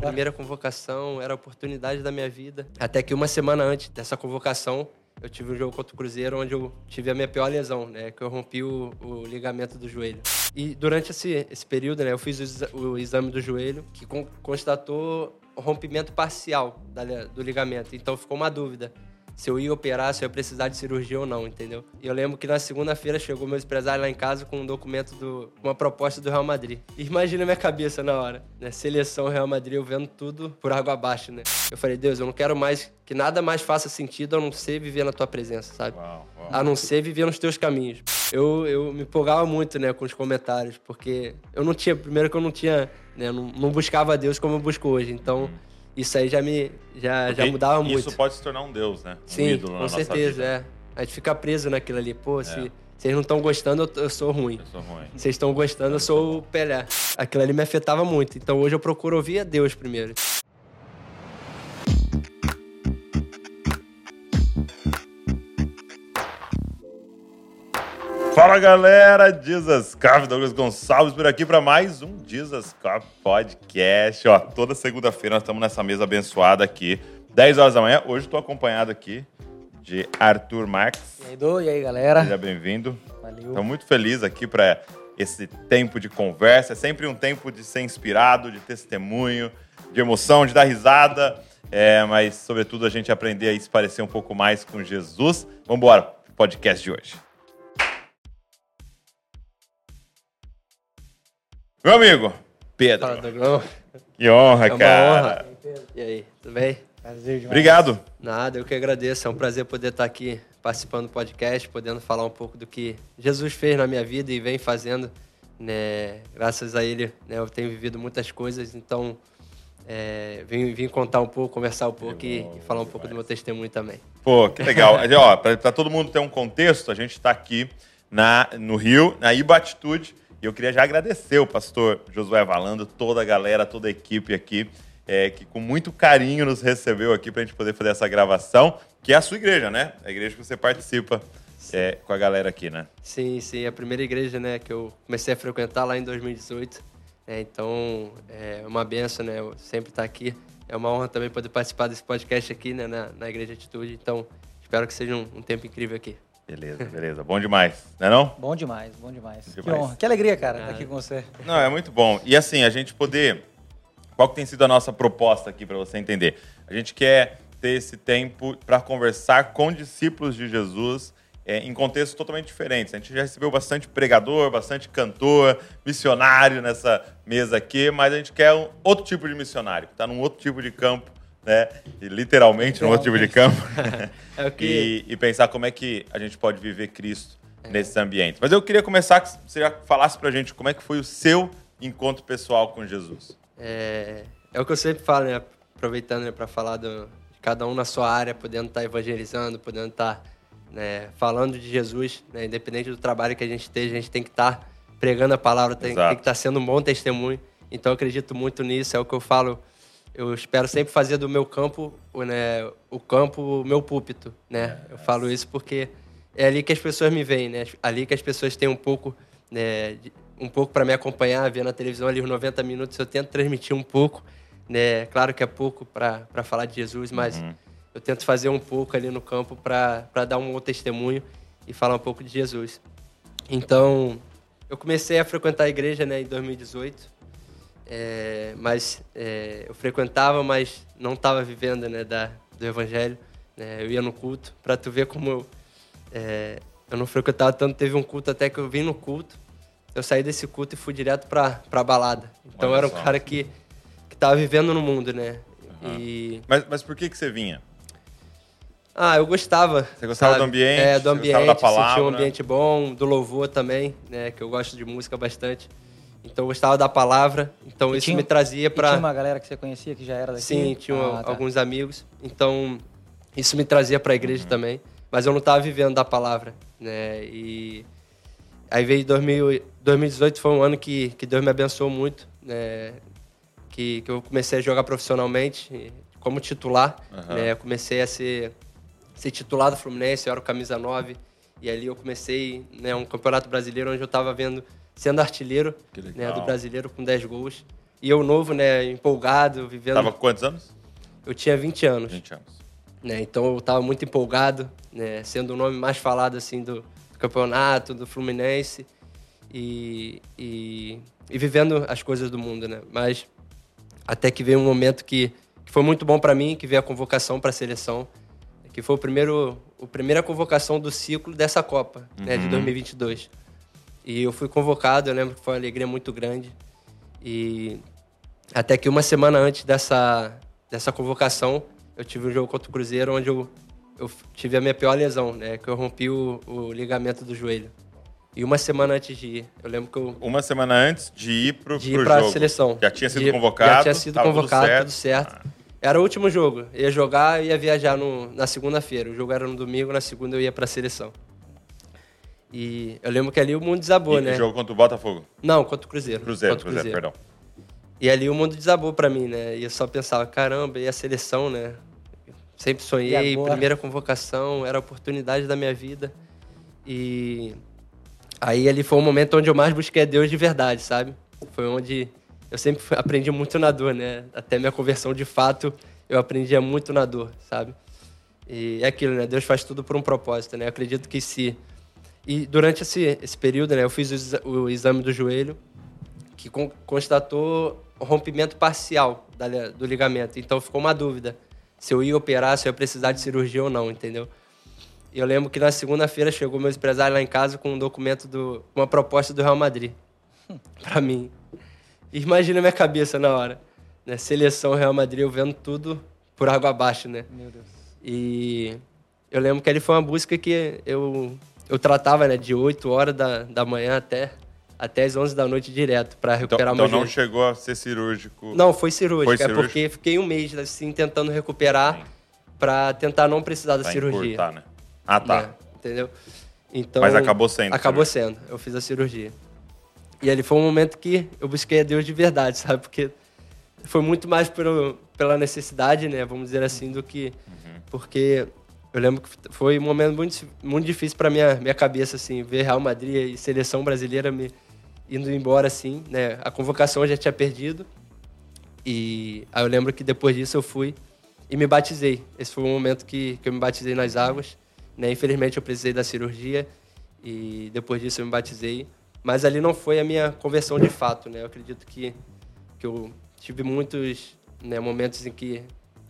Primeira convocação, era a oportunidade da minha vida. Até que uma semana antes dessa convocação, eu tive um jogo contra o Cruzeiro onde eu tive a minha pior lesão, né? Que eu rompi o, o ligamento do joelho. E durante esse, esse período, né? Eu fiz o, o exame do joelho que con constatou rompimento parcial da, do ligamento. Então ficou uma dúvida se eu ia operar, se eu ia precisar de cirurgia ou não, entendeu? E eu lembro que na segunda-feira chegou meu empresário lá em casa com um documento do uma proposta do Real Madrid. E imagina a minha cabeça na hora, né? Seleção Real Madrid, eu vendo tudo por água abaixo, né? Eu falei, Deus, eu não quero mais que nada mais faça sentido a não ser viver na tua presença, sabe? Uau, uau. A não ser viver nos teus caminhos. Eu, eu me empolgava muito, né, com os comentários, porque eu não tinha, primeiro que eu não tinha, né, não, não buscava Deus como eu busco hoje, então hum isso aí já me já, já mudava muito. Isso pode se tornar um deus, né? Um Sim, com certeza, é. A gente fica preso naquilo ali. Pô, é. se vocês não estão gostando, eu, eu, sou ruim. Eu sou ruim. Vocês estão gostando, eu sou o Pelé. Aquilo ali me afetava muito. Então hoje eu procuro ouvir a Deus primeiro. Fala galera, Jesus Cop, Douglas Gonçalves por aqui para mais um Jesus Cop Podcast. Ó, toda segunda-feira nós estamos nessa mesa abençoada aqui, 10 horas da manhã. Hoje estou acompanhado aqui de Arthur Marques. E aí, Do, e aí galera? Seja bem-vindo. Valeu. Estou muito feliz aqui para esse tempo de conversa. É sempre um tempo de ser inspirado, de testemunho, de emoção, de dar risada. É, mas, sobretudo, a gente aprender a se parecer um pouco mais com Jesus. Vamos embora podcast de hoje. Meu amigo, Pedro. Fala. Que honra, é uma cara. Honra. E aí, tudo bem? Prazer demais. Obrigado. Nada, eu que agradeço. É um prazer poder estar aqui participando do podcast, podendo falar um pouco do que Jesus fez na minha vida e vem fazendo. Né? Graças a Ele, né, eu tenho vivido muitas coisas, então é, vim, vim contar um pouco, conversar um pouco e, e, falar um pouco do meu testemunho também. Pô, que legal. Para todo mundo ter um contexto, a gente está aqui na, no Rio, na Ibatitude, e eu queria já agradecer o pastor Josué Valando, toda a galera, toda a equipe aqui, é, que com muito carinho nos recebeu aqui para a gente poder fazer essa gravação, que é a sua igreja, né? A igreja que você participa é, com a galera aqui, né? Sim, sim. A primeira igreja né, que eu comecei a frequentar lá em 2018. É, então, é uma benção, né? Eu sempre estar aqui. É uma honra também poder participar desse podcast aqui, né? Na, na Igreja Atitude. Então, espero que seja um, um tempo incrível aqui. Beleza, beleza. Bom demais, não é não? Bom demais, bom demais. demais. Que honra, que alegria, cara, estar aqui com você. Não, é muito bom. E assim, a gente poder... Qual que tem sido a nossa proposta aqui para você entender? A gente quer ter esse tempo para conversar com discípulos de Jesus é, em contextos totalmente diferentes. A gente já recebeu bastante pregador, bastante cantor, missionário nessa mesa aqui, mas a gente quer um outro tipo de missionário, que está num outro tipo de campo né? E literalmente no outro tipo de campo. é e, e, pensar como é que a gente pode viver Cristo é. nesse ambiente. Mas eu queria começar que você já falasse pra gente como é que foi o seu encontro pessoal com Jesus. É, é o que eu sempre falo, né? Aproveitando né, para falar do, de cada um na sua área, podendo estar tá evangelizando, podendo estar tá, né, falando de Jesus, né? independente do trabalho que a gente esteja, a gente tem que estar tá pregando a palavra, tem, tem que estar tá sendo um bom testemunho. Então eu acredito muito nisso, é o que eu falo eu espero sempre fazer do meu campo, né, o campo, o meu púlpito, né? Eu falo isso porque é ali que as pessoas me veem, né? Ali que as pessoas têm um pouco, né, um pouco para me acompanhar, vendo a televisão ali os 90 minutos, eu tento transmitir um pouco, né? Claro que é pouco para falar de Jesus, mas uhum. eu tento fazer um pouco ali no campo para dar um testemunho e falar um pouco de Jesus. Então, eu comecei a frequentar a igreja, né, em 2018 é, mas é, eu frequentava, mas não estava vivendo né, da, do evangelho. Né? Eu ia no culto, para tu ver como eu, é, eu não frequentava tanto. Teve um culto até que eu vim no culto, eu saí desse culto e fui direto para a balada. Então Olha eu era um só. cara que estava vivendo no mundo, né? Uhum. E... Mas, mas por que, que você vinha? Ah, eu gostava. Você gostava sabe? do ambiente? É, do ambiente, da palavra, sentia um ambiente bom, do louvor também, né? Que eu gosto de música bastante. Então eu gostava da palavra, então e isso tinha, me trazia para. Tinha uma galera que você conhecia que já era daqui? Sim, tinha ah, tá. alguns amigos. Então isso me trazia para a igreja uhum. também, mas eu não estava vivendo da palavra, né? E aí veio 2000, 2018 foi um ano que, que Deus me abençoou muito, né? Que, que eu comecei a jogar profissionalmente como titular, uhum. né? Eu comecei a ser ser titular do Fluminense, eu era o camisa 9 e ali eu comecei, né, um campeonato brasileiro onde eu estava vendo sendo artilheiro né, do brasileiro com 10 gols. E eu novo, né, empolgado, vivendo... Tava com quantos anos? Eu tinha 20 anos. 20 anos. Né, então eu tava muito empolgado, né, sendo o nome mais falado, assim, do, do campeonato, do Fluminense. E, e, e, vivendo as coisas do mundo, né? Mas até que veio um momento que, que foi muito bom para mim, que veio a convocação para a seleção, que foi o primeiro, a primeira convocação do ciclo dessa Copa, uhum. né, de 2022. E eu fui convocado, eu lembro que foi uma alegria muito grande. E até que uma semana antes dessa, dessa convocação, eu tive um jogo contra o Cruzeiro onde eu, eu tive a minha pior lesão, né? Que eu rompi o, o ligamento do joelho. E uma semana antes de ir, eu lembro que eu... Uma semana antes de ir pro, de ir pra jogo. seleção. Já tinha sido de, convocado? Já tinha sido convocado, tudo certo. Tudo certo. Ah. Era o último jogo. Ia jogar e ia viajar no, na segunda-feira. O jogo era no domingo, na segunda eu ia pra seleção. E eu lembro que ali o mundo desabou, e né? jogo contra o Botafogo? Não, contra o Cruzeiro. Cruzeiro, contra o Cruzeiro, Cruzeiro, perdão. E ali o mundo desabou para mim, né? E eu só pensava, caramba, e a seleção, né? Sempre sonhei, primeira convocação, era a oportunidade da minha vida. E aí ali foi o momento onde eu mais busquei a Deus de verdade, sabe? Foi onde eu sempre aprendi muito na dor, né? Até minha conversão de fato, eu aprendia muito na dor, sabe? E é aquilo, né? Deus faz tudo por um propósito, né? Eu acredito que se e durante esse, esse período, né, eu fiz o, exame do joelho, que con constatou rompimento parcial da, do ligamento. Então ficou uma dúvida se eu ia operar, se eu ia precisar de cirurgia ou não, entendeu? E eu lembro que na segunda-feira chegou meu empresário lá em casa com um documento do uma proposta do Real Madrid para mim. Imagina a minha cabeça na hora, né? Seleção Real Madrid, eu vendo tudo por água abaixo, né? Meu Deus. E eu lembro que ali foi uma busca que eu eu tratava né, de 8 horas da, da manhã até, até as 11 da noite direto para então, recuperar então, meu Então não chegou a ser cirúrgico? Não, foi cirúrgico. Foi é cirúrgico? porque fiquei um mês assim tentando recuperar para tentar não precisar da pra cirurgia. Encurtar, né? Ah, tá. É, entendeu? Então, Mas acabou sendo. Acabou sendo. Eu fiz a cirurgia. E ali foi um momento que eu busquei a Deus de verdade, sabe? Porque foi muito mais pelo, pela necessidade, né? Vamos dizer assim, do que... Uhum. Porque eu lembro que foi um momento muito, muito difícil para minha minha cabeça assim, ver Real Madrid e seleção brasileira me indo embora assim, né? A convocação eu já tinha perdido. E aí eu lembro que depois disso eu fui e me batizei. Esse foi o momento que, que eu me batizei nas águas, né? Infelizmente eu precisei da cirurgia e depois disso eu me batizei, mas ali não foi a minha conversão de fato, né? Eu acredito que que eu tive muitos né, momentos em que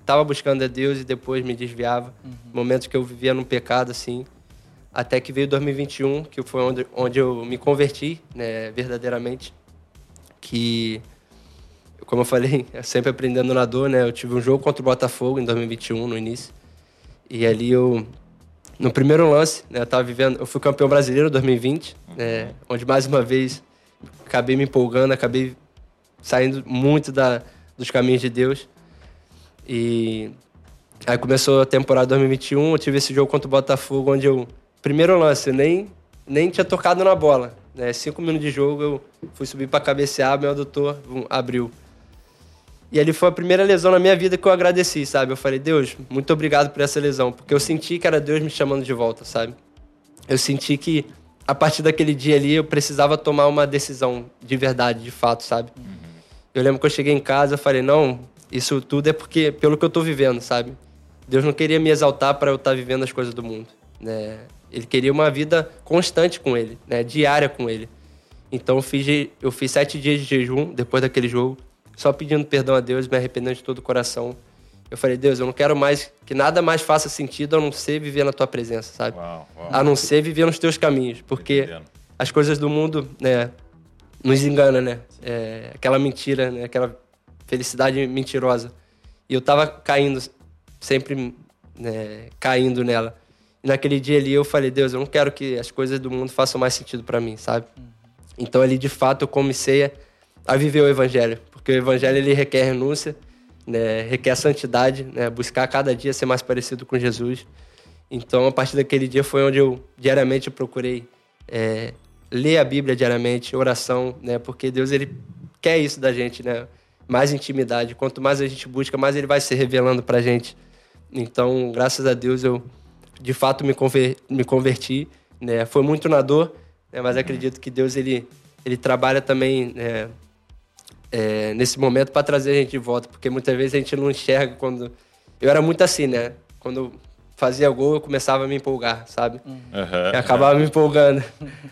estava buscando a Deus e depois me desviava. Uhum. Momentos que eu vivia num pecado, assim. Até que veio 2021, que foi onde, onde eu me converti, né, verdadeiramente. Que, como eu falei, sempre aprendendo na dor, né? Eu tive um jogo contra o Botafogo em 2021, no início. E ali eu, no primeiro lance, né, eu tava vivendo... Eu fui campeão brasileiro em 2020, uhum. né, onde mais uma vez acabei me empolgando, acabei saindo muito da, dos caminhos de Deus. E aí começou a temporada 2021, eu tive esse jogo contra o Botafogo, onde eu, primeiro lance, nem, nem tinha tocado na bola. Né? Cinco minutos de jogo, eu fui subir para cabecear, meu adutor abriu. E ali foi a primeira lesão na minha vida que eu agradeci, sabe? Eu falei, Deus, muito obrigado por essa lesão, porque eu senti que era Deus me chamando de volta, sabe? Eu senti que a partir daquele dia ali eu precisava tomar uma decisão de verdade, de fato, sabe? Uhum. Eu lembro que eu cheguei em casa, e falei, não, isso tudo é porque pelo que eu estou vivendo, sabe? Deus não queria me exaltar para eu estar tá vivendo as coisas do mundo, né? Ele queria uma vida constante com ele, né? Diária com ele. Então eu fiz, eu fiz sete dias de jejum depois daquele jogo, só pedindo perdão a Deus, me arrependendo de todo o coração. Eu falei, Deus, eu não quero mais que nada mais faça sentido a não ser viver na tua presença, sabe? Uau, uau. A não ser viver nos teus caminhos, porque as coisas do mundo, né, nos engana, né? É, aquela mentira, né? Aquela felicidade mentirosa. E eu tava caindo, sempre né, caindo nela. E naquele dia ali eu falei, Deus, eu não quero que as coisas do mundo façam mais sentido para mim, sabe? Uhum. Então ali de fato eu comecei a, viver o evangelho, porque o evangelho ele requer renúncia, né, requer santidade, né, buscar cada dia ser mais parecido com Jesus. Então a partir daquele dia foi onde eu diariamente procurei é, ler a Bíblia diariamente, oração, né, porque Deus ele quer isso da gente, né? Mais intimidade. Quanto mais a gente busca, mais ele vai se revelando para a gente. Então, graças a Deus, eu de fato me, conver, me converti. Né? Foi muito na dor, né? mas acredito que Deus ele, ele trabalha também né? é, nesse momento para trazer a gente de volta, porque muitas vezes a gente não enxerga quando. Eu era muito assim, né? Quando fazia gol, eu começava a me empolgar, sabe? Uhum. acabava me empolgando.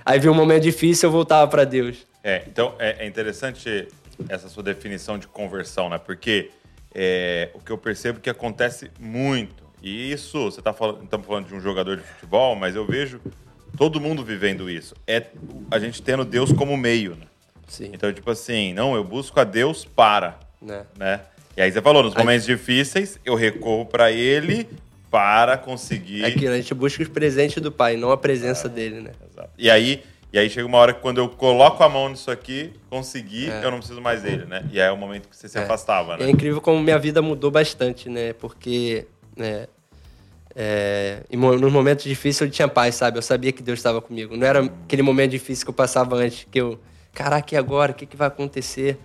Aí vi um momento difícil, eu voltava para Deus. É, então é, é, interessante essa sua definição de conversão, né? Porque é, o que eu percebo que acontece muito, e isso, você está falando, estamos falando de um jogador de futebol, mas eu vejo todo mundo vivendo isso. É a gente tendo Deus como meio, né? Sim. Então, tipo assim, não, eu busco a Deus para, né? né? E aí você falou, nos momentos aí... difíceis, eu recorro para Ele para conseguir. É aquilo, a gente busca os presentes do Pai, não a presença é, dele, né? Exato. E aí, e aí chega uma hora que quando eu coloco a mão nisso aqui, consegui, é. eu não preciso mais dele, né? E aí é o momento que você se é. afastava, né? É incrível como minha vida mudou bastante, né? Porque né, é, nos momentos difíceis eu tinha paz, sabe? Eu sabia que Deus estava comigo. Não era aquele momento difícil que eu passava antes, que eu, caraca, e agora? O que, que vai acontecer?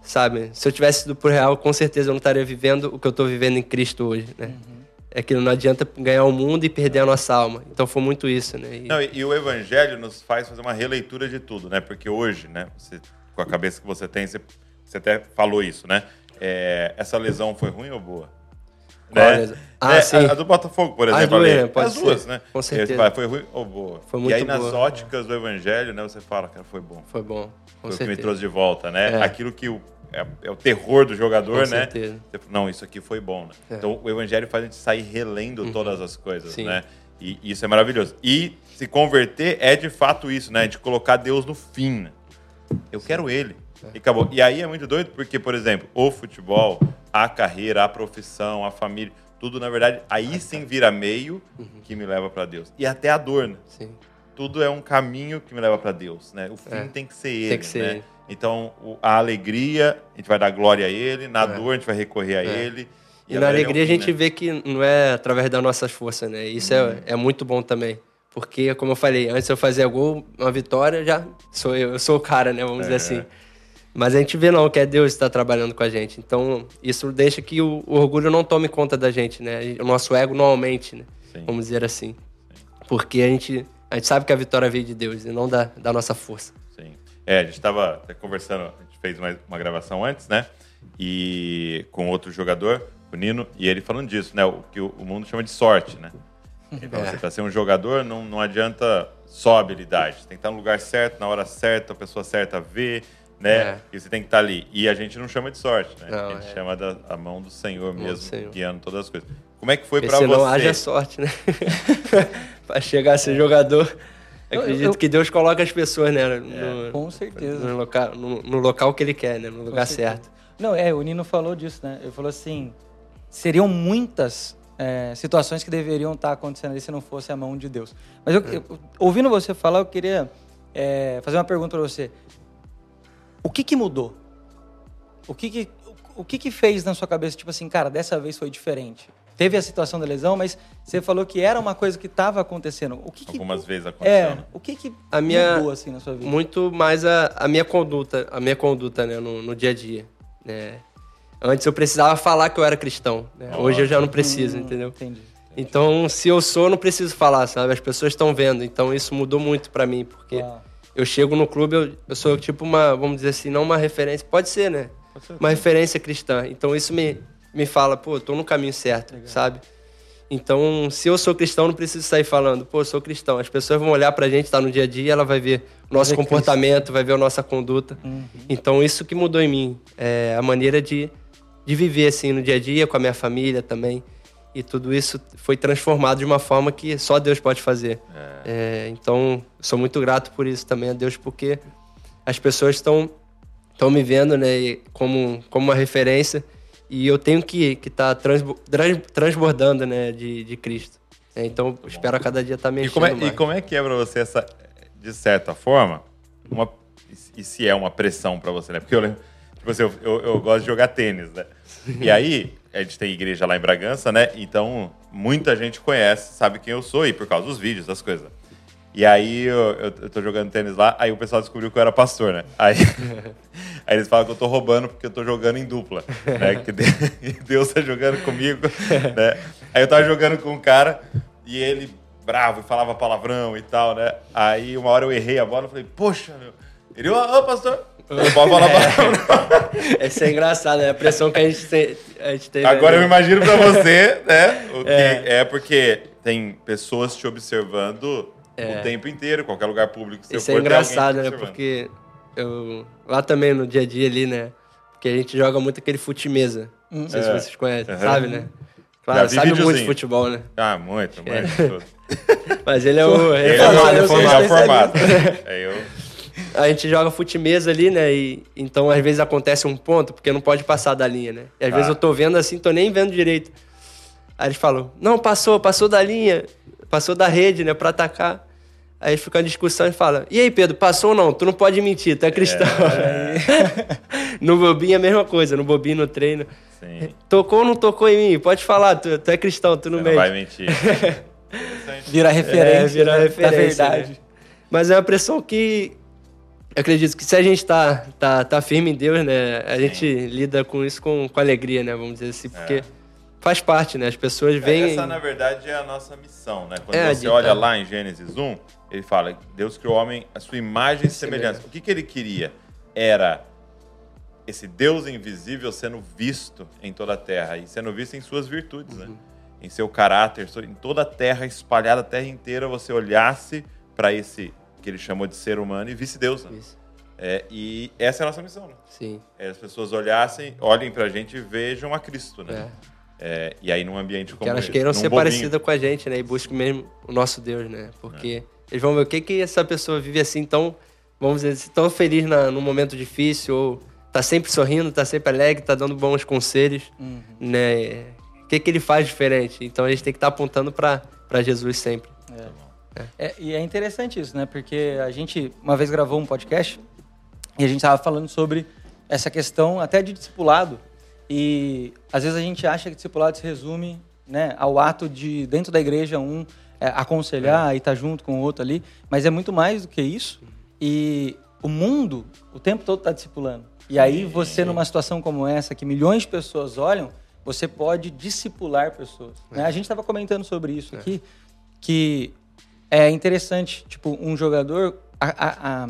Sabe? Se eu tivesse ido por real, com certeza eu não estaria vivendo o que eu estou vivendo em Cristo hoje, né? Uhum é que não adianta ganhar o mundo e perder a nossa alma. Então foi muito isso, né? E... Não, e, e, o evangelho nos faz fazer uma releitura de tudo, né? Porque hoje, né, você, com a cabeça que você tem, você, você até falou isso, né? É, essa lesão foi ruim ou boa? Né? Ah, é, sim. A, a, do Botafogo, por exemplo. As duas, pode as duas né? Com certeza. Foi ruim ou boa? Foi muito E aí, boa. nas óticas do evangelho, né, você fala, cara, foi bom. Foi bom. Com foi certeza. o que me trouxe de volta, né? É. Aquilo que o é, é, o terror do jogador, Com né? Certeza. Não, isso aqui foi bom, né? É. Então o evangelho faz a gente sair relendo uhum. todas as coisas, Sim. né? E, e isso é maravilhoso. E se converter é de fato isso, né? De colocar Deus no fim. Né? Eu Sim. quero ele. É. E acabou. E aí é muito doido porque, por exemplo, o futebol, a carreira, a profissão, a família, tudo na verdade aí sim vira meio uhum. que me leva para Deus. E até a dor, né? Sim. Tudo é um caminho que me leva para Deus, né? O fim é. tem que ser ele, tem que ser né? Ele. Então, a alegria, a gente vai dar glória a Ele, na é. dor, a gente vai recorrer a é. Ele. E, e na alegria é fim, a gente né? vê que não é através das nossas forças, né? Isso é, uhum. é, é muito bom também. Porque, como eu falei, antes eu fazia gol, uma vitória, já sou eu, eu sou o cara, né? Vamos dizer é. assim. Mas a gente vê não que é Deus que está trabalhando com a gente. Então, isso deixa que o, o, orgulho não tome conta da gente, né? O nosso ego não aumente, né? Sim. Vamos dizer assim. Sim. Porque a gente, a gente sabe que a vitória veio de Deus e não da, da nossa força. Sim. É, a gente estava conversando, fez uma, uma gravação antes, né? E com outro jogador, o Nino, e ele falando disso, né? O que o, o mundo chama de sorte, né? Então, é. você para ser um jogador, não, não adianta só habilidade. Você tem que estar no lugar certo, na hora certa, a pessoa certa vê, né? É. E você tem que estar ali. E a gente não chama de sorte, né? Não, a gente é. chama da a mão do Senhor mesmo, Senhor. guiando todas as coisas. Como é que foi para você? não haja sorte, né? para chegar a ser jogador. Eu acredito eu, que Deus coloca as pessoas, né? No, é, com certeza. No local, no, no local, que ele quer, né? No lugar certo. Não, é, o Nino falou disso, né? Ele falou assim: seriam muitas é, situações que deveriam estar acontecendo ali se não fosse a mão de Deus. Mas eu, é. eu, ouvindo você falar, eu queria é, fazer uma pergunta para você. O que, que mudou? O que, que, o que, que fez na sua cabeça, tipo assim, cara, dessa vez foi diferente? teve a situação da lesão, mas você falou que era uma coisa que estava acontecendo. O que, que Algumas vezes aconteceu. É, né? o que, que a minha, mudou assim na sua vida? Muito mais a, a minha conduta, a minha conduta né, no, no dia a dia. Né? Antes eu precisava falar que eu era cristão. Né? Hoje eu já não preciso, hum, entendeu? Entendi. Então, se eu sou, não preciso falar, sabe? As pessoas estão vendo. Então, isso mudou muito para mim, porque eu chego no clube, eu, eu, sou tipo uma, vamos dizer assim, não uma referência, pode ser, né? Pode ser, uma referência cristã. Então, isso me, me fala, pô, tô no caminho certo, Legal. sabe? Então, se eu sou cristão, não preciso sair falando, pô, sou cristão. As pessoas vão olhar pra gente, tá no dia a dia, ela vai ver o nosso comportamento, vai ver a nossa conduta. Uhum. Então, isso que mudou em mim, é a maneira de, de viver, assim, no dia a dia, com a minha família também. E tudo isso foi transformado de uma forma que só Deus pode fazer. É. É, então, sou muito grato por isso também a Deus, porque as pessoas estão estão me vendo, né, como, como uma referência e eu tenho que estar tá transbordando né, de, de Cristo. É, então, espero a cada dia estar tá me e como, é, e como é que é para você essa, de certa forma, uma, e se é uma pressão para você, né? Porque eu lembro, tipo assim, eu, eu, eu, gosto de jogar tênis, né? E aí, a gente tem igreja lá em Bragança, né? Então, muita gente conhece, sabe quem eu sou, e por causa dos vídeos, das coisas. E aí eu, eu, eu, tô jogando tênis lá, aí o pessoal descobriu que eu era pastor, né? Aí, aí eles falam que eu tô roubando porque eu tô jogando em dupla, né? Que Deus tá jogando comigo, né? Aí eu tava jogando com um cara e ele bravo, falava palavrão e tal, né? Aí uma hora eu errei a bola, eu falei, poxa, meu, Ele, ô, ô, pastor, não pode falar palavrão. Essa é engraçado, né? A pressão que a gente, te, a gente teve. Agora eu ali. imagino pra você, né? O que é. É. porque tem pessoas te observando É. o tempo inteiro, qualquer lugar público. que você Isso é for, alguém engraçado, né? Porque eu, lá também no dia a dia ali, né? Porque a gente joga muito aquele fute-mesa. Não sei É. se vocês conhecem, Aham. sabe, né? Claro, sabe muito de futebol, né? Ah, muito, muito. É. Mas ele é o Ele é reformado, o- ele reformado. é o formado. É eu. A gente joga fute-mesa ali, né? E, então, às vezes, acontece um ponto, porque não pode passar da linha, né? E às Tá. vezes eu tô vendo assim, tô nem vendo direito. Aí eles falam, não, passou, passou da linha, passou da rede, né, pra atacar. Aí fica uma discussão e fala, e aí, Pedro, passou ou não? Tu não pode mentir, tu é cristão. no bobinho é a mesma coisa, no bobinho, no treino. Sim. Tocou ou não tocou em mim? Pode falar, tu, tu é cristão, tu não não vai mente. mentir. Interessante. Vira referência, É, vira né, referência, da verdade. né? Mas é uma pressão que eu acredito que se a gente tá, tá, tá firme em Deus, né? A gente lida com isso com, com alegria, né? Vamos dizer assim, porque faz parte, né? As pessoas veem. Essa, na verdade, é a nossa missão, né? Quando É, você de- olha é. lá em Gênesis 1, ele fala Deus criou o homem à sua imagem e semelhança. O que, que ele queria? Era esse Deus invisível sendo visto em toda a terra e sendo visto em suas virtudes, né? Em seu caráter, em toda a terra, espalhada a terra inteira, você olhasse para esse que ele chamou de ser humano e visse Deus. Né? Isso, É, e essa é a nossa missão, né? sim. É, as pessoas olhassem, olhem pra gente e vejam a Cristo, né? É, e aí num ambiente como Que elas esse, queiram ser bobinho. parecidas com a gente, né? E busquem mesmo o nosso Deus, né? Porque eles vão ver o que, que essa pessoa vive assim tão, vamos dizer tão feliz na, num momento difícil, ou tá sempre sorrindo, tá sempre alegre, tá dando bons conselhos, Uhum. né? O que, que ele faz diferente? Então a gente tem que estar apontando para Jesus sempre. É, e é interessante isso, né? Porque a gente uma vez gravou um podcast e a gente estava falando sobre essa questão até de discipulado. E às vezes a gente acha que discipulado se resume né, ao ato de, dentro da igreja, um é, aconselhar e estar junto com o outro ali. Mas é muito mais do que isso. E o mundo o tempo todo está discipulando. E aí você, numa situação como essa, que milhões de pessoas olham, você pode discipular pessoas. né? A gente estava comentando sobre isso aqui, que é interessante, tipo, um jogador, a, a- a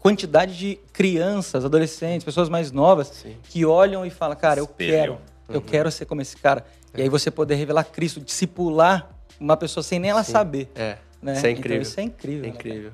quantidade de crianças, adolescentes, pessoas mais novas Sim. que olham e falam, cara, eu Espelham. quero, eu quero ser como esse cara. E aí você poder revelar Cristo, discipular uma pessoa sem nem ela Sim. saber. É, Né? isso é Então, incrível. isso é incrível. É né, incrível.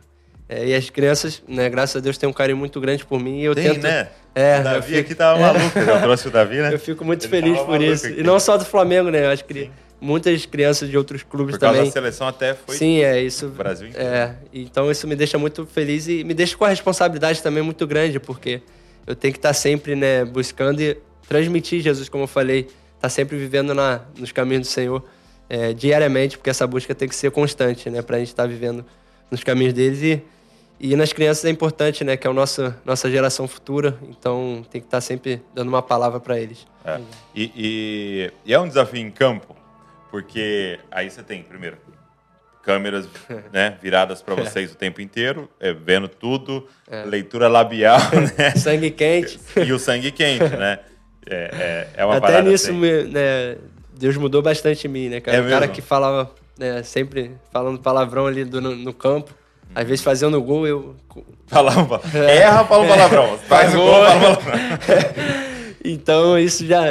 É, e as crianças, né, graças a Deus, têm um carinho muito grande por mim e eu Tem, tento. né? É, o Davi eu fico- aqui tava maluco. Eu trouxe o Davi, né? Eu fico muito Ele feliz tava por maluco isso. aqui. E não só do Flamengo, né? Eu acho que muitas crianças de outros clubes Por causa também. da seleção até foi Sim, é isso. Brasil inteiro. É, então isso me deixa muito feliz e me deixa com a responsabilidade também muito grande, porque eu tenho que estar sempre, né, buscando e transmitir Jesus, como eu falei, estar sempre vivendo na, nos caminhos do Senhor é, diariamente, porque essa busca tem que ser constante, né, para a gente estar vivendo nos caminhos deles e e nas crianças é importante, né, que é a nossa nossa geração futura, então tem que estar sempre dando uma palavra para eles. É. E, e- e é um desafio em campo, porque aí você tem, primeiro, câmeras né, viradas para vocês o tempo inteiro, é, vendo tudo, leitura labial, né? Sangue quente. E o sangue quente, né? É, é, é uma Até nisso, assim. me- né, Deus mudou bastante em mim, né, cara? É o cara mesmo? que falava, né, sempre falando palavrão ali do- no, no campo, às vezes fazendo gol, eu. Fala um pa- Erra, fala um palavrão. Faz o gol, fala um palavrão. Então, isso já.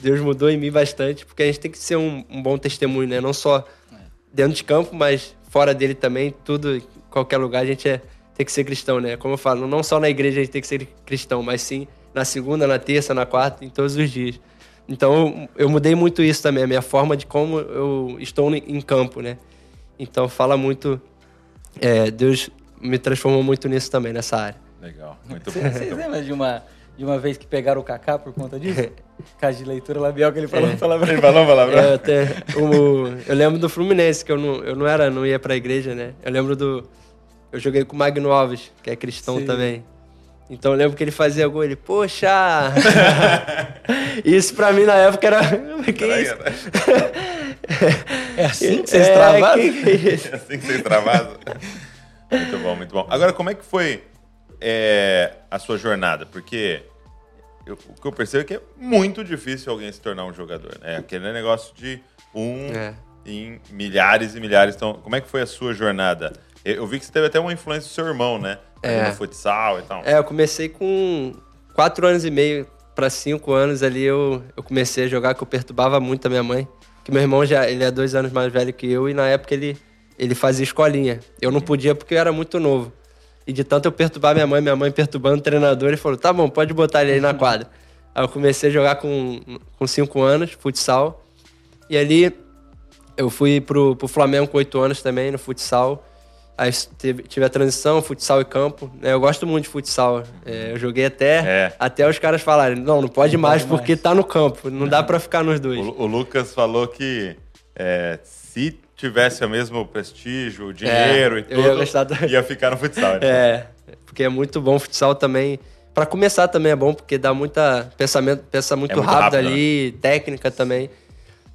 Deus mudou em mim bastante, porque a gente tem que ser um, um bom testemunho, né? Não só dentro de campo, mas fora dele também, tudo, em qualquer lugar, a gente é, tem que ser cristão, né? Como eu falo, não só na igreja a gente tem que ser cristão, mas sim na segunda, na terça, na quarta, em todos os dias. Então, eu mudei muito isso também, a minha forma de como eu estou em campo, né? Então, fala muito. é, Deus me transformou muito nisso também, nessa área. Legal, muito bom. Vocês lembram de uma, de uma vez que pegaram o Kaká por conta disso? Caso de leitura labial que ele falou É. palavrão. Ele falou um palavrão? É, até, o- eu lembro do Fluminense, que eu não, eu não era, não ia pra igreja, né? Eu lembro do. Eu joguei com o Magno Alves, que é cristão Sim. também. Então eu lembro que ele fazia gol, ele, poxa! isso pra mim na época era. que Peraí, isso? É assim que vocês É, travaram? que é? É assim que você travado. Muito bom, muito bom. Agora, como é que foi é, a sua jornada? Porque eu- o que eu percebo é que é muito difícil alguém se tornar um jogador. Né? Aquele negócio de um É. em milhares e milhares. Então, como é que foi a sua jornada? Eu eu vi que você teve até uma influência do seu irmão, né? É. no futsal e tal. É, eu comecei com quatro anos e meio para cinco anos ali eu, eu comecei a jogar, que eu perturbava muito a minha mãe. Que meu irmão já ele é dois anos mais velho que eu e na época ele, ele fazia escolinha. Eu não podia porque eu era muito novo. E de tanto eu perturbar minha mãe, minha mãe perturbando o treinador, ele falou: tá bom, pode botar ele aí na quadra. Aí eu comecei a jogar com, com cinco anos, futsal. E ali eu fui pro, pro Flamengo com oito anos também, no futsal. Aí teve, tive a transição, futsal e campo. né? Eu gosto muito de futsal. É, eu joguei até, É. até os caras falarem, não, não pode mais pode mais. porque tá no campo. Não dá pra ficar nos dois. O, o Lucas falou que é, se tivesse o mesmo prestígio, o dinheiro É, e eu ia tudo, gostar também. ia ficar no futsal. né? É, porque é muito bom o futsal também. Pra começar também é bom, porque dá muita pensamento, pensa muito, É muito rápido, rápido, ali, técnica também.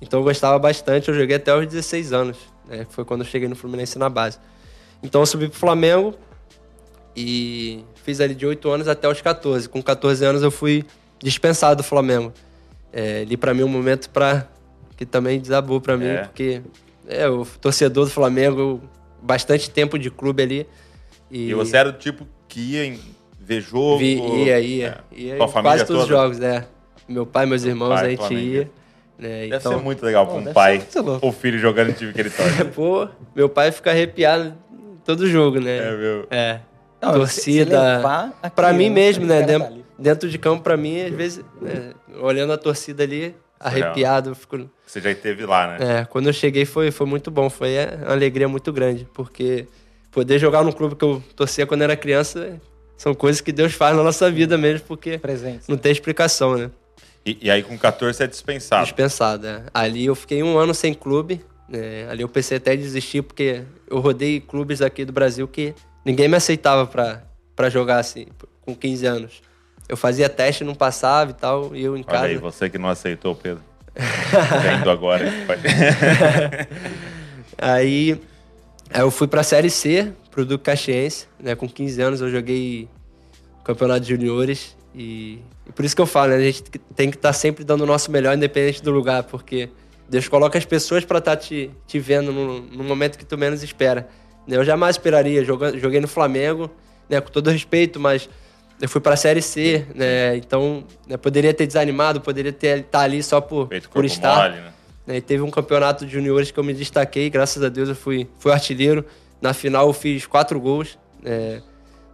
Então eu gostava bastante, eu joguei até os 16 anos, né? Foi quando eu cheguei no Fluminense na base. Então eu subi pro Flamengo e fiz ali de 8 anos até os 14. Com 14 anos eu fui dispensado do Flamengo. É, ali pra mim um momento para que também desabou pra mim, É. porque é, o torcedor do Flamengo, bastante tempo de clube ali. E você era do tipo que ia em- ver jogo? Vi, ia, ia. É. ia família quase todos os jogos, né? Meu pai, meus irmãos, pai, a gente Flamengo. ia. Né? Deve Então, ser muito legal pra Pô, um pai ou filho jogando em time que ele torce. pô, meu pai fica arrepiado em todo jogo, né? É, meu. É. Não, Torcida. se- se levar a Pra mim mesmo, né? cara tá Dentro, dentro de campo, pra mim, às vezes, né, olhando a torcida ali, arrepiado, eu fico. Você já esteve lá, né? É, quando eu cheguei foi, foi muito bom, foi uma alegria muito grande, porque poder jogar num clube que eu torcia quando era criança são coisas que Deus faz na nossa vida mesmo, porque Presente. não tem explicação, né? E, e aí com 14 é dispensado. Dispensado, é. Ali eu fiquei um ano sem clube, né? ali eu pensei até em desistir, porque eu rodei clubes aqui do Brasil que ninguém me aceitava pra, pra jogar assim, com 15 anos. Eu fazia teste, não passava e tal, e eu em Olha casa... aí, você que não aceitou, Pedro. Vendo agora. pode- Aí, aí eu fui pra Série C, pro Duque Caxiense, né? Com 15 anos eu joguei campeonato de juniores e, e por isso que eu falo, né? A gente tem que estar sempre dando o nosso melhor, independente do lugar, porque Deus coloca as pessoas pra estar te, te vendo no, no momento que tu menos espera. né? Eu jamais esperaria, joguei no Flamengo, né? Com todo respeito, mas eu fui pra Série C, né? Então, né, poderia ter desanimado, poderia ter estar ali só por, Feito por estar. mole, né? né? E teve um campeonato de juniores que eu me destaquei, graças a Deus eu fui, fui artilheiro. Na final eu fiz quatro gols é,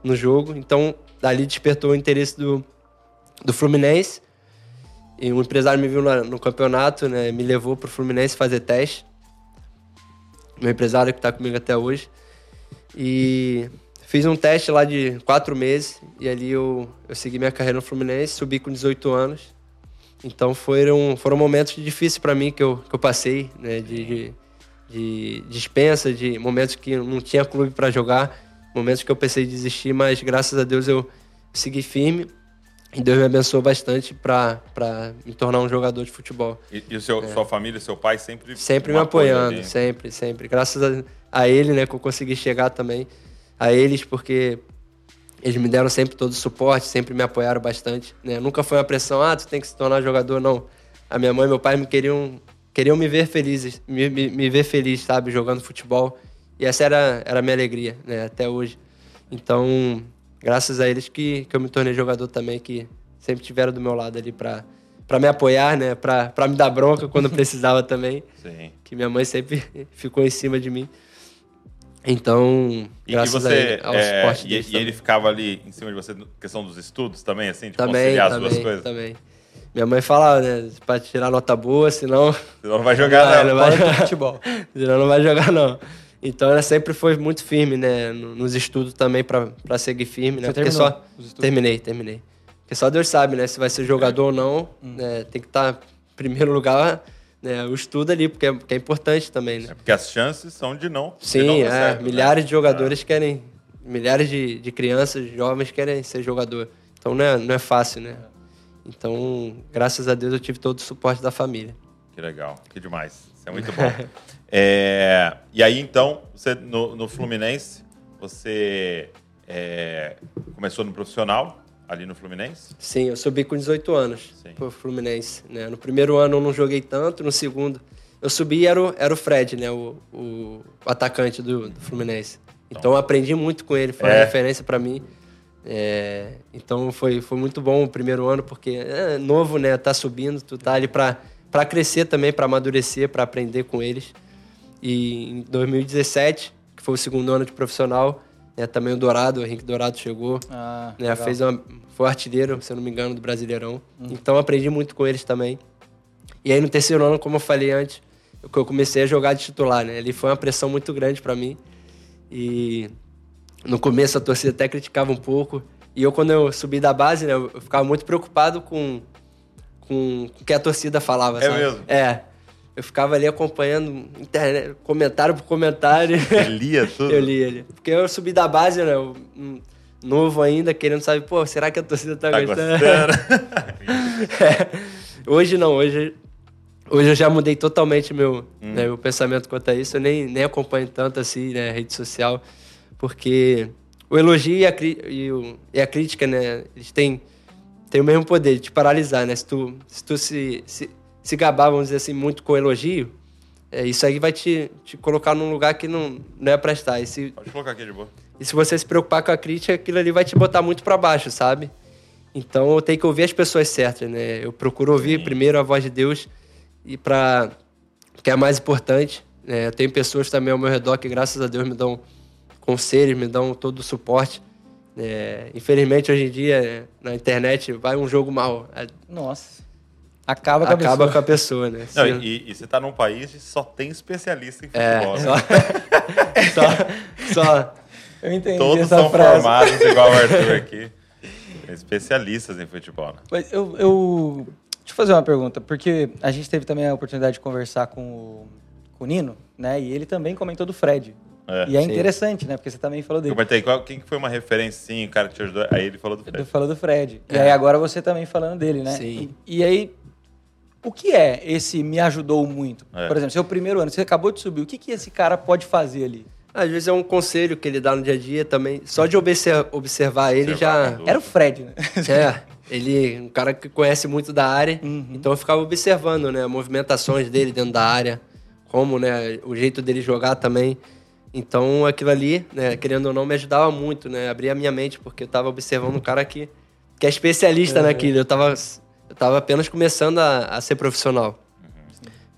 no jogo, então dali despertou o interesse do, do Fluminense. E um empresário me viu na- no campeonato, né? Me levou pro Fluminense fazer teste. Meu empresário que tá comigo até hoje. E fiz um teste lá de quatro meses. E ali eu, eu segui minha carreira no Fluminense, subi com 18 anos. Então foram, foram momentos difíceis para mim que eu, que eu passei, né? De, de, de dispensa, de momentos que não tinha clube para jogar, momentos que eu pensei em desistir, mas graças a Deus eu segui firme e Deus me abençoou bastante para me tornar um jogador de futebol. E, e o seu, sua família, seu pai sempre. É. Sempre me apoiando, ali. sempre, sempre. Graças a, a ele, né, que eu consegui chegar também. A eles, porque eles me deram sempre todo o suporte, sempre me apoiaram bastante. Né? Nunca foi uma pressão, ah, tu tem que se tornar jogador, não. A minha mãe e meu pai me queriam, queriam me ver felizes, me, me, me ver feliz, sabe, jogando futebol. E essa era, era a minha alegria, né, até hoje. Então, graças a eles que, que eu me tornei jogador também, que sempre tiveram do meu lado ali para para me apoiar, né, para me dar bronca quando precisava também Sim. que minha mãe sempre ficou em cima de mim. Então, E, graças você. a ele, ao é, suporte e, deles e ele ficava ali em cima de você, na questão dos estudos também, assim, de também, conciliar as também, duas coisas? também. Minha mãe falava, né, para tirar nota boa, senão, Senão não vai jogar, Não, não. não vai jogar. futebol. senão não vai jogar não. Então ela sempre foi muito firme, né, no- nos estudos também para seguir firme, né? Você Porque só terminei, terminei. Porque só Deus sabe, né, se vai ser jogador ou não, Hum. né, tem que estar em primeiro lugar, né, o estudo ali, porque é, porque é importante também, né? É porque as chances são de não. de Sim, não dar é. certo, né? milhares de jogadores querem. Milhares de, de crianças, jovens querem ser jogador. Então não é, não é fácil, né? Então, graças a Deus, eu tive todo o suporte da família. Que legal, que demais. Isso é muito bom. É, e aí, então, você no, no Fluminense, você é, começou no profissional, ali no Fluminense? Sim, eu subi com 18 anos Sim. pro Fluminense. Né? No primeiro ano eu não joguei tanto, no segundo. Eu subi e era o, era o Fred, né? O, o atacante do, do Fluminense. Então eu aprendi muito com ele, foi É. uma referência para mim. É, então foi, foi muito bom o primeiro ano, porque é novo, né? Tá subindo, tu tá ali para para crescer também, para amadurecer, para aprender com eles. E em 2017, que foi o segundo ano de profissional, né, também o Dourado, o Henrique Dourado chegou, Ah, né, legal. fez uma, foi artilheiro, se eu não me engano, do Brasileirão. Então aprendi muito com eles também. E aí no terceiro ano, como eu falei antes, eu, eu comecei a jogar de titular, né? Ali foi uma pressão muito grande para mim. E no começo a torcida até criticava um pouco. E eu, quando eu subi da base, né, eu eu ficava muito preocupado com, com, com o que a torcida falava, É sabe? mesmo? É. Eu ficava ali acompanhando internet, comentário por comentário. Ele lia tudo. eu li ele. Porque eu subi da base, né? eu, hum, novo ainda, querendo saber, pô, será que a torcida tá, Tá gostando? É. Hoje não, hoje, hoje eu já mudei totalmente meu, Hum. né, meu pensamento quanto a isso. Eu nem, nem acompanho tanto assim, né, rede social, porque o elogio e a, e o- e a crítica, né, eles têm, têm o mesmo poder de te paralisar, né? Se tu se, tu se, se, se gabar, vamos dizer assim, muito com elogio, é, isso aí vai te, te colocar num lugar que não, não é pra estar. E se, Pode colocar aqui de boa. e se você se preocupar com a crítica, aquilo ali vai te botar muito para baixo, sabe? Então eu tenho que ouvir as pessoas certas, né? Eu procuro ouvir primeiro a voz de Deus e para que é mais importante. Né? Eu tenho pessoas também ao meu redor que graças a Deus me dão conselhos, me dão todo o suporte. É, infelizmente hoje em dia na internet vai um jogo mal, a- Nossa. Acaba com a acaba pessoa. com a pessoa, né? Não, e, e você tá num país que só tem especialista em é, futebol. só, né? só, só Eu entendi Todos essa são frase. formados, igual o Arthur aqui. Especialistas em futebol, né? Mas eu, eu. Deixa eu fazer uma pergunta, porque a gente teve também a oportunidade de conversar com o, com o Nino, né? E ele também comentou do Fred. É. e é Sim. interessante, né? Porque você também falou Eu dele. comentei, qual, quem que foi uma referência, sim, o cara que te ajudou? Aí ele falou do Fred. Ele falou do Fred. E É. aí agora você também falando dele, né? Sim. E, e aí, o que é esse me ajudou muito? É. Por exemplo, seu primeiro ano, você acabou de subir, o que, que esse cara pode fazer ali? Às vezes é um conselho que ele dá no dia a dia também. Só de obser- observar ele Observar já. Era o Fred, né? É, ele um cara que conhece muito da área. Uhum. Então eu ficava observando, né, movimentações dele dentro da área, como, né, o jeito dele jogar também. Então aquilo ali, né, querendo ou não, me ajudava muito, né, abria a minha mente porque eu tava observando um cara que que é especialista Uhum. naquilo. Eu tava eu tava apenas começando a, a ser profissional.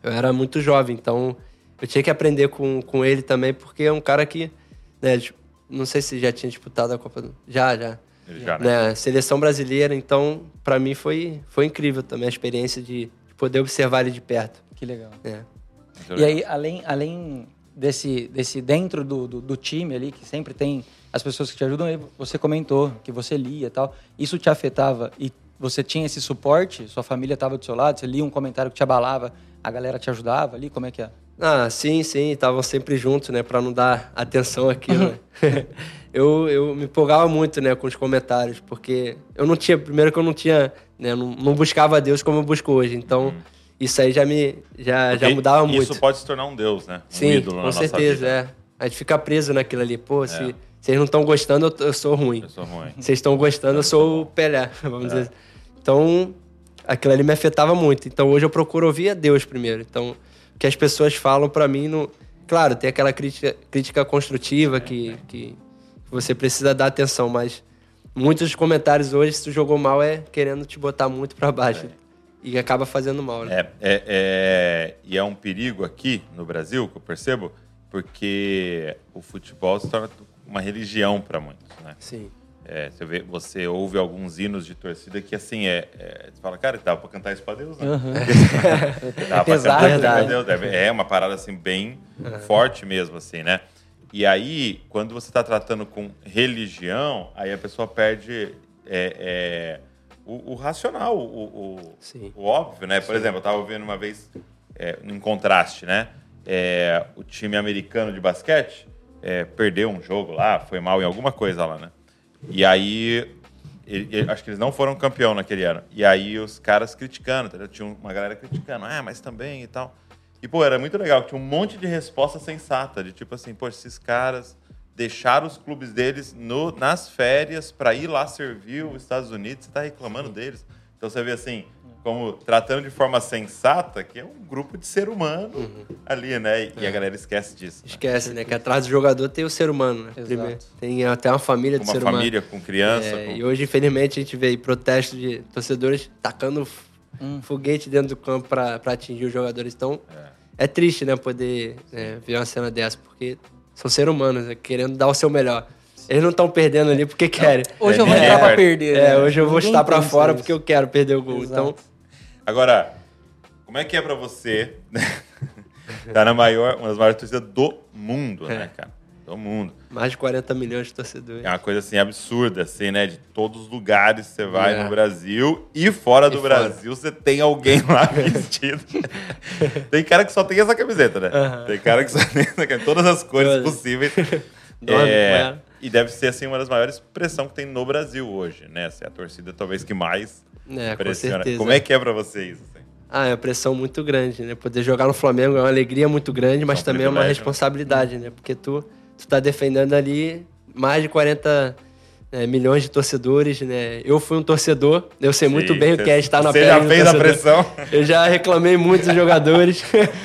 Eu era muito jovem, então eu tinha que aprender com, com ele também, porque é um cara que, né, tipo, não sei se já tinha disputado a Copa do... Já, já. Ele já, né? Né, seleção brasileira, então, pra mim foi, foi incrível também a experiência de, de poder observar ele de perto. Que legal. Muito E legal. aí, além, além desse, desse dentro do, do, do time ali, que sempre tem as pessoas que te ajudam, aí você comentou que você lia e tal. Isso te afetava e você tinha esse suporte? Sua família estava do seu lado? Você lia um comentário que te abalava, a galera te ajudava ali? Como é que é? Ah, sim, sim, estavam sempre juntos, né, pra não dar atenção àquilo. né. eu, eu me empolgava muito, né, com os comentários, porque eu não tinha, primeiro que eu não tinha, né, não, não buscava Deus como eu busco hoje, então isso aí já me, já, já Porque mudava muito. Isso pode se tornar um deus, né? Um Sim, ídolo na com nossa certeza, vida. é. A gente fica preso naquilo ali. Pô, É. se vocês não estão gostando, eu, eu sou ruim. Eu sou ruim. Vocês estão gostando, eu sou o Pelé, vamos É. dizer. assim. Então, aquilo ali me afetava muito. Então, hoje eu procuro ouvir a Deus primeiro. Então, o que as pessoas falam pra mim, não... claro, tem aquela crítica, crítica construtiva que, que você precisa dar atenção, mas muitos comentários hoje, se tu jogou mal, é querendo te botar muito pra baixo. E acaba fazendo mal, né? É, é, é- e é um perigo aqui no Brasil, que eu percebo, porque o futebol se torna uma religião para muitos, né? Sim. É, você, vê, você ouve alguns hinos de torcida que, assim, é, é- você fala, cara, dava pra cantar isso pra Deus, né? Dava pra pesado, cantar isso pra verdade. Deus. É, é uma parada, assim, bem forte mesmo, assim, né? E aí, quando você tá tratando com religião, aí a pessoa perde é, é, o, o racional, o, o- Sim. o óbvio, né? Por exemplo, eu tava ouvindo uma vez, é, em contraste, né? É, o time americano de basquete é, perdeu um jogo lá, foi mal em alguma coisa lá, né? E aí, ele- ele- acho que eles não foram campeão naquele ano. E aí os caras criticando? Tinha uma galera criticando, ah, mas também e tal. E, pô, era muito legal, tinha um monte de resposta sensata, de tipo assim, pô, esses caras deixaram os clubes deles no, nas férias para ir lá servir os Estados Unidos, você tá reclamando deles. Então você vê assim, como tratando de forma sensata, que é um grupo de ser humano ali, né? E, e a galera esquece disso. né? Esquece, né? Que atrás do jogador tem o ser humano, né? Exato. Primeiro. Tem até uma família de uma ser família, humano. com criança. É, com- E hoje, infelizmente, a gente vê aí protestos de torcedores tacando Hum. foguete dentro do campo para atingir os jogadores. Então, é, triste, né? Poder é, ver uma cena dessa, porque são seres humanos, né, querendo dar o seu melhor. Eles não estão perdendo ali porque querem. Hoje É, eu vou é, entrar pra é. perder. É, né? hoje eu vou Ninguém estar para pensa fora isso. porque eu quero perder o gol. Então, Exato. Agora, como é que é pra você tá na maior, uma das maiores torcidas do mundo, É. né, cara? Do mundo. mais de 40 milhões de torcedores. É uma coisa assim absurda, assim, né? De todos os lugares que você vai É. no Brasil e fora do E fora. Brasil você tem alguém lá vestido. tem cara que só tem essa camiseta, né? Tem cara que só tem essa camiseta, todas as cores Todas. possíveis. Dorme É, ela. e deve ser assim uma das maiores pressão que tem no Brasil hoje, né? Assim, a torcida talvez que mais É, com certeza. Como é que é pra vocês? Assim? Ah, é uma pressão muito grande, né? Poder jogar no Flamengo é uma alegria muito grande, mas É um também é uma né? responsabilidade, né? Porque tu, tu tá defendendo ali mais de 40 né, milhões de torcedores, né? Eu fui um torcedor, eu sei muito Sim, bem o você- que é estar na Você pele já do fez a pressão? Eu já reclamei muito dos jogadores.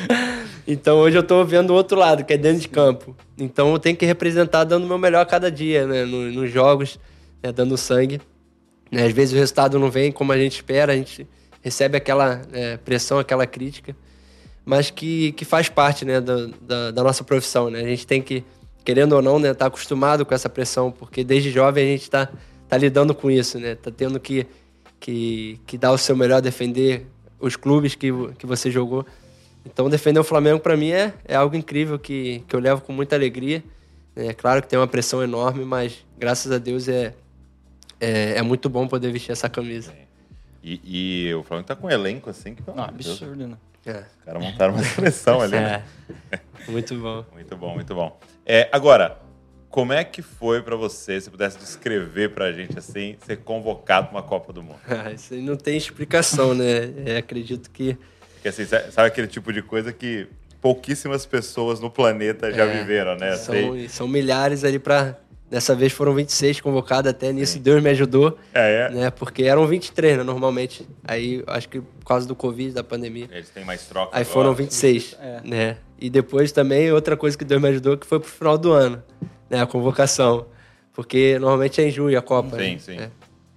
então hoje eu tô vendo o outro lado, que é dentro de campo. Então eu tenho que representar dando o meu melhor a cada dia, né? No- Nos jogos, né? dando sangue. Né? Às vezes o resultado não vem como a gente espera, a gente recebe aquela é, pressão, aquela crítica, mas que, que faz parte né, da, da, da nossa profissão. Né? A gente tem que, querendo ou não, estar né, tá acostumado com essa pressão, porque desde jovem a gente está tá lidando com isso, né? Tá tendo que, que, que dar o seu melhor, defender os clubes que, que você jogou. Então, defender o Flamengo, para mim, é, é algo incrível que, que eu levo com muita alegria. É claro que tem uma pressão enorme, mas graças a Deus é, é, é muito bom poder vestir essa camisa. E, e o Flamengo tá com um elenco assim que, Não, Deus, absurdo, né? É, Os caras montaram uma seleção ali, né? é. muito bom. Muito bom, muito bom. É, agora, como é que foi pra você, se pudesse descrever pra gente assim, ser convocado pra uma Copa do Mundo? Ah, Isso aí não tem explicação, né? É, acredito que Porque assim, sa- sabe aquele tipo de coisa que pouquíssimas pessoas no planeta já É, viveram, né? São, são milhares ali para. Dessa vez foram 26 convocados, até nisso Deus me ajudou. É, é. Né? Porque eram 23, né, normalmente. Aí, acho que por causa do Covid, da pandemia. Eles têm mais troca Aí agora. foram 26, É. né? E depois também, outra coisa que Deus me ajudou, que foi pro final do ano, né? A convocação. Porque normalmente é em junho a Copa. Sim, né? sim. É.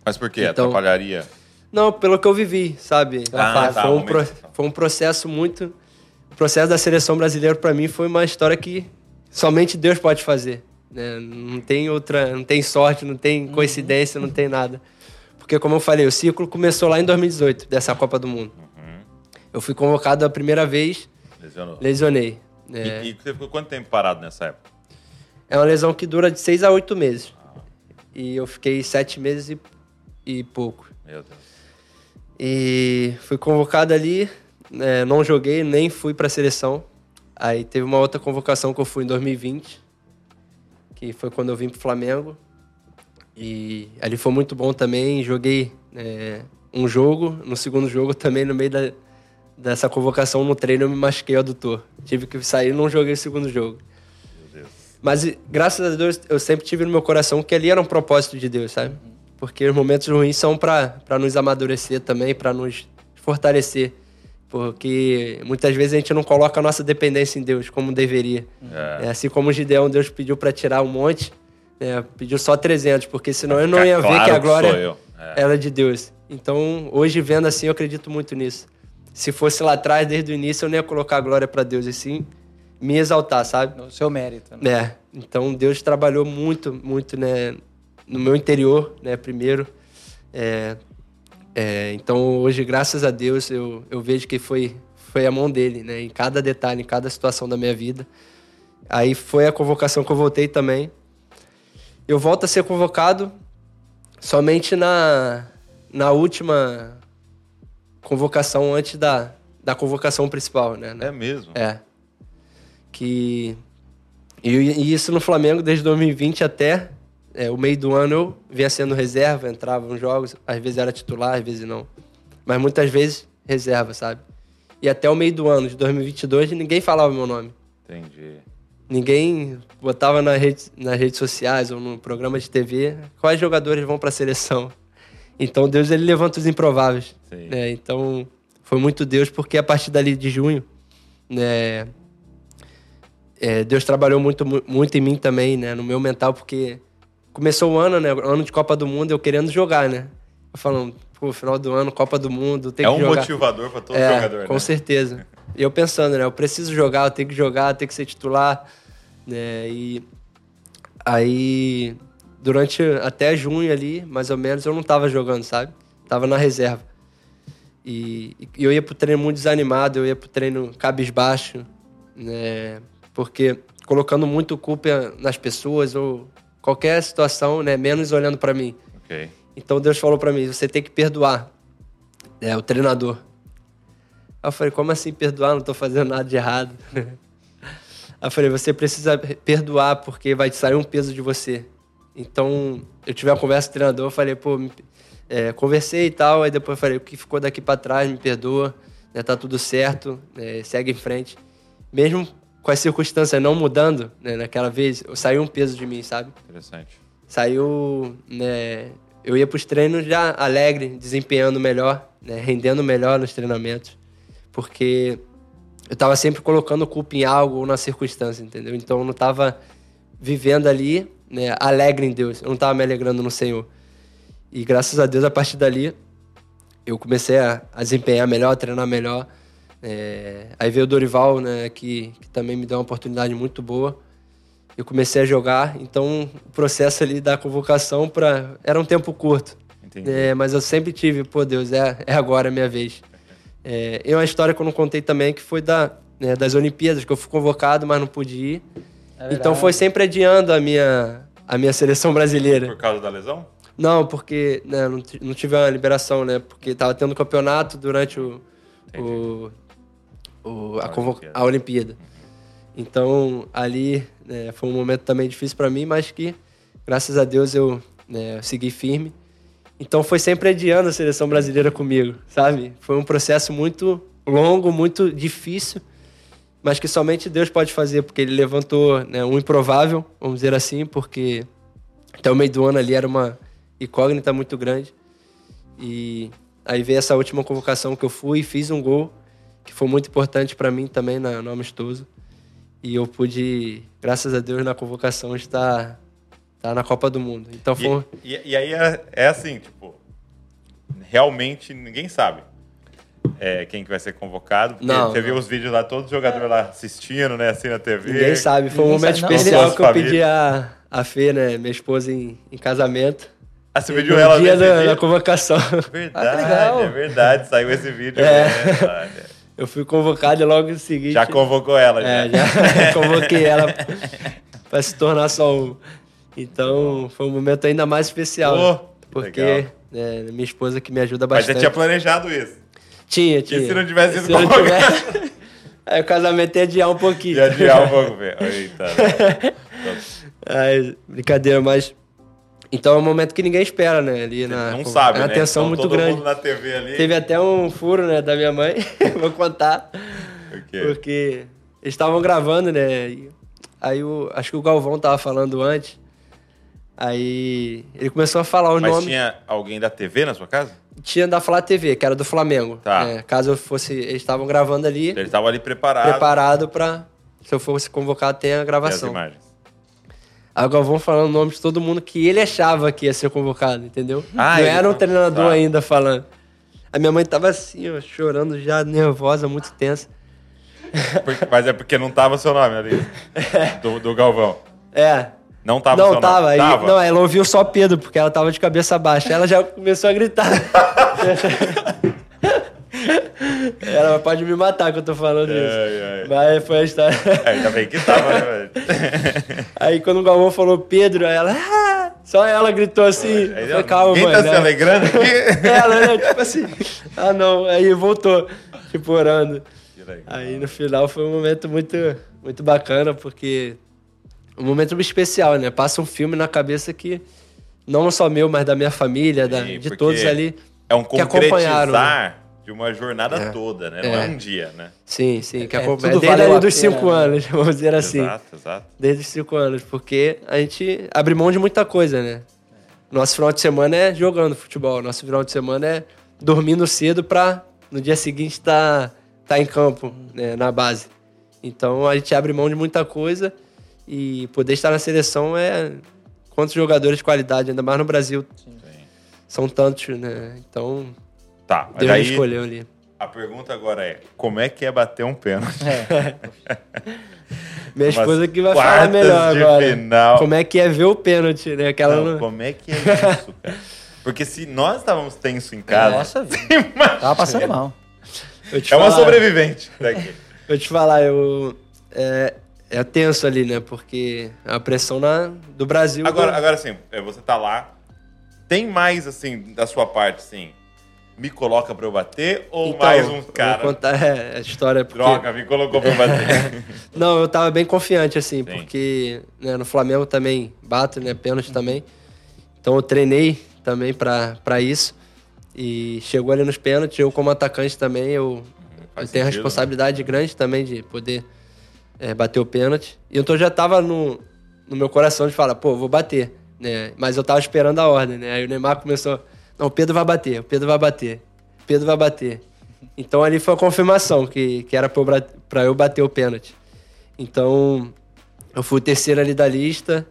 Mas por quê? Então- Atrapalharia? Não, pelo que eu vivi, sabe? Ah, tá, foi, um pro- foi um processo muito. O processo da seleção brasileira, para mim, foi uma história que somente Deus pode fazer. Né? Não tem outra. Não tem sorte, não tem coincidência, não tem nada. Porque, como eu falei, o ciclo começou lá em 2018, dessa Copa do Mundo. Uhum. Eu fui convocado a primeira vez, Lesionou. lesionei. É, E, e você ficou quanto tempo parado nessa época? é uma lesão que dura de seis a oito meses. E eu fiquei sete meses e, e pouco. Meu Deus. E fui convocado ali, né, não joguei, nem fui para a seleção. Aí teve uma outra convocação que eu fui em 2020, que foi quando eu vim pro Flamengo. E ali foi muito bom também, joguei é, um jogo, no segundo jogo também, no meio da, dessa convocação no treino, eu me machuquei o adutor. Tive que sair e não joguei o segundo jogo. Mas graças a Deus eu sempre tive no meu coração que ali era um propósito de Deus, sabe? Porque os momentos ruins são para nos amadurecer também, para nos fortalecer. Porque muitas vezes a gente não coloca a nossa dependência em Deus como deveria. É. É, assim como o Gideão, Deus pediu para tirar um monte, né, pediu só 300, porque senão eu não ia ver claro que a glória eu. É. era de Deus. Então, hoje vendo assim, eu acredito muito nisso. Se fosse lá atrás, desde o início, eu não ia colocar a glória para Deus, e sim me exaltar, sabe? No seu mérito. Né? É, então Deus trabalhou muito, muito, né, no meu interior, né, primeiro. É, é, então hoje, graças a Deus, eu, eu vejo que foi, foi a mão dele, né, em cada detalhe, em cada situação da minha vida. Aí foi a convocação que eu voltei também. Eu volto a ser convocado somente na, na última convocação antes da, da convocação principal, né? É mesmo. É. Que. E, e isso no Flamengo desde 2020 até é, o meio do ano eu vinha sendo reserva, entrava nos jogos, às vezes era titular, às vezes não. Mas muitas vezes reserva, sabe? E até o meio do ano de 2022 ninguém falava meu nome. Entendi. Ninguém botava na rede, nas redes sociais ou no programa de TV quais jogadores vão para a seleção. Então Deus ele levanta os improváveis. Né? Então foi muito Deus, porque a partir dali de junho, né, é, Deus trabalhou muito, mu- muito em mim também, né, no meu mental, porque começou o ano, né, o ano de Copa do Mundo, eu querendo jogar, né. Eu falando, pô, final do ano, Copa do Mundo, tem É que um jogar. motivador para todo É, jogador, com né? certeza. E eu pensando, né? Eu preciso jogar, eu tenho que jogar, eu tenho que ser titular. Né? E aí, durante até junho ali, mais ou menos, eu não tava jogando, sabe? Tava na reserva. E, e eu ia pro treino muito desanimado, eu ia pro treino cabisbaixo, né? Porque colocando muito culpa nas pessoas ou qualquer situação, né? Menos olhando para mim. Ok. Então Deus falou pra mim: você tem que perdoar é, o treinador. Aí eu falei: como assim perdoar? Não tô fazendo nada de errado. Aí eu falei: você precisa perdoar porque vai sair um peso de você. Então eu tive uma conversa com o treinador, eu falei: pô, me- é, conversei e tal. Aí depois eu falei: o que ficou daqui pra trás, me perdoa, né, tá tudo certo, né, segue em frente. Mesmo com as circunstâncias não mudando, né, naquela vez, saiu um peso de mim, sabe? Interessante. saiu, né, eu ia para os treinos já alegre, desempenhando melhor, né, rendendo melhor nos treinamentos, porque eu estava sempre colocando culpa em algo ou na circunstância, entendeu? Então eu não estava vivendo ali, né, alegre em Deus, eu não estava me alegrando no Senhor. E graças a Deus, a partir dali, eu comecei a, a desempenhar melhor, a treinar melhor. É, aí veio o Dorival, né, que, que também me deu uma oportunidade muito boa eu comecei a jogar, então o processo ali da convocação para era um tempo curto, Entendi. É, mas eu sempre tive, pô Deus, é, é agora a minha vez. É, e uma história que eu não contei também que foi da, né, das Olimpíadas, que eu fui convocado, mas não pude ir. É então foi sempre adiando a minha, a minha seleção brasileira. Por causa da lesão? Não, porque né, não, não tive uma liberação, né? Porque tava tendo campeonato durante o, o, o- a, A Olimpíada. a Olimpíada. Então, ali né, foi um momento também difícil para mim, mas que, graças a Deus, eu né, segui firme. Então, foi sempre adiando a seleção brasileira comigo, sabe? Foi um processo muito longo, muito difícil, mas que somente Deus pode fazer, porque Ele levantou né, um improvável, vamos dizer assim, porque até o meio do ano ali era uma incógnita muito grande. E aí veio essa última convocação que eu fui e fiz um gol, que foi muito importante para mim também na, no amistoso. E eu pude, graças a Deus, na convocação estar, estar na Copa do Mundo. Então foi. um- E, e- e aí é, é assim, tipo, realmente ninguém sabe é, quem que vai ser convocado. Porque Não, você viu não. os vídeos lá, todos os jogadores lá assistindo, né, assim na TV. Ninguém sabe. Foi um Ninguém momento sabe, especial que eu pedi a, a Fê, né, minha esposa, em, em casamento. Ah, você pediu no ela dia da, dia? da convocação. Verdade, Ah, é verdade. Saiu esse vídeo. É. é verdade. Eu fui convocado e logo em seguida. Já convocou ela, É, já. já convoquei ela para se tornar só um. Então, foi um momento ainda mais especial. Né? porque é, minha esposa que me ajuda Mas bastante. você tinha planejado isso. Tinha, tinha. se não tivesse não convocado? tivesse- Aí o casamento ia adiar um pouquinho. E adiar um pouco, velho. Eita. Ai, brincadeira, mas. Então é um momento que ninguém espera, né? Ali na, Não sabe, é uma né? atenção Então, muito todo grande. mundo na TV ali. Teve até um furo, né, da minha mãe. Vou contar. O quê? Porque eles estavam gravando, né? e Aí o, acho que o Galvão tava falando antes. Aí ele começou a falar o Mas nome. tinha alguém da TV na sua casa? Tinha da Flá TV, que era do Flamengo. Tá. É, caso eu fosse. Eles estavam gravando ali, Ele estava ali preparado. preparado pra. Se eu fosse convocado, tem a Tem as gravação. imagens. Aí o Galvão falando o nome de todo mundo que ele achava que ia ser convocado, entendeu? Ah, Não era um treinador tá. ainda falando. A minha mãe tava assim, ó, chorando já, nervosa, muito tensa. Porque- mas é porque não tava seu nome ali. Do, do Galvão. É. Não tava não, seu tava. nome. Aí- Tava. Não, ela ouviu só Pedro, porque ela tava de cabeça baixa. Ela já começou a gritar. ela pode me matar que eu tô falando isso. Ai, ai. Mas foi a história. É, ainda bem que tava, né, velho? Aí quando o Galvão falou Pedro, ela. "Ah!" Só ela gritou assim. Aí, falei, calma, Quem mãe. tá se né?" alegrando aqui? Ela, né? Tipo assim. Ah, não. Aí voltou, tipo, orando. Aí no final foi um momento muito, muito bacana, porque. Um momento especial, né? Passa um filme na cabeça que. Não só meu, mas da minha família, da, Sim, de porque todos ali. É um que acompanharam, concretizar de uma jornada É. toda, né? Não é É. um dia, né? Sim, sim. Que É, tudo Desde valeu ali a dos pena, cinco né? anos, vamos dizer assim. Exato, exato. Desde os cinco anos, porque a gente abre mão de muita coisa, né? Nosso final de semana é jogando futebol. Nosso final de semana é dormindo cedo pra no dia seguinte estar tá, tá em campo, né, na base. Então a gente abre mão de muita coisa e poder estar na seleção é quantos jogadores de qualidade, ainda mais no Brasil. Sim. São tantos, né? Então. Tá, Deus aí, escolheu ali. A pergunta agora é: como é que é bater um pênalti? É. Minha esposa que vai falar melhor agora. Final. Como é que é ver o pênalti, né? Aquela não, Como é que é isso, cara? Porque se nós estávamos tenso em casa. Nossa, vida. Tava passando mal. é falar, uma sobrevivente daqui. Vou te falar, eu. É, é tenso ali, né? Porque a pressão na, do Brasil. Agora, do... agora sim, é, você tá lá. Tem mais, assim, da sua parte, assim, me coloca pra eu bater ou então, mais um cara? Vou contar é, a história. Porque... Droga, me colocou pra eu bater. Não, eu tava bem confiante, assim, Sim. porque né, no Flamengo também bato, né? Pênalti também. Então eu treinei também para isso. E chegou ali nos pênaltis, eu como atacante também, eu, eu tenho a né? responsabilidade né? grande também de poder é, bater o pênalti. E então já tava no, no meu coração de falar, pô, vou bater. Né? Mas eu tava esperando a ordem, né? Aí o Neymar começou, não, o Pedro vai bater, o Pedro vai bater, o Pedro vai bater. Então ali foi a confirmação que, que era para eu bater o pênalti. Então eu fui o terceiro ali da lista,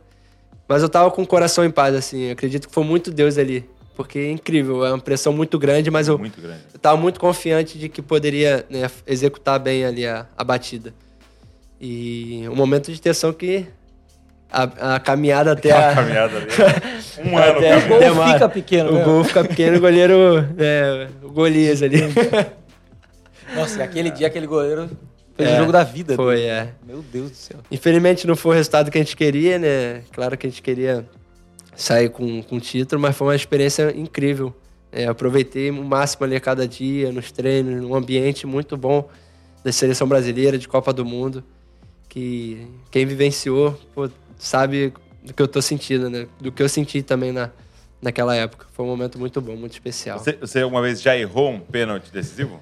mas eu tava com o coração em paz, assim. Eu acredito que foi muito Deus ali. Porque é incrível, é uma pressão muito grande, mas eu, muito grande. eu tava muito confiante de que poderia né, executar bem ali a, a batida. E um momento de tensão que a, a caminhada até a. a caminhada ali. Um ano. Até, o gol uma, fica pequeno. O gol fica pequeno, o goleiro. É, o Golias ali. Nossa, e aquele dia aquele goleiro fez é, o jogo da vida. Foi, dele. é. Meu Deus do céu. Infelizmente não foi o resultado que a gente queria, né? Claro que a gente queria sair com, com título, mas foi uma experiência incrível. É, aproveitei o máximo ali a cada dia, nos treinos, num ambiente muito bom da seleção brasileira, de Copa do Mundo. Que quem vivenciou pô, sabe do que eu tô sentindo, né? Do que eu senti também na, naquela época. Foi um momento muito bom, muito especial. Você, você alguma vez já errou um pênalti decisivo?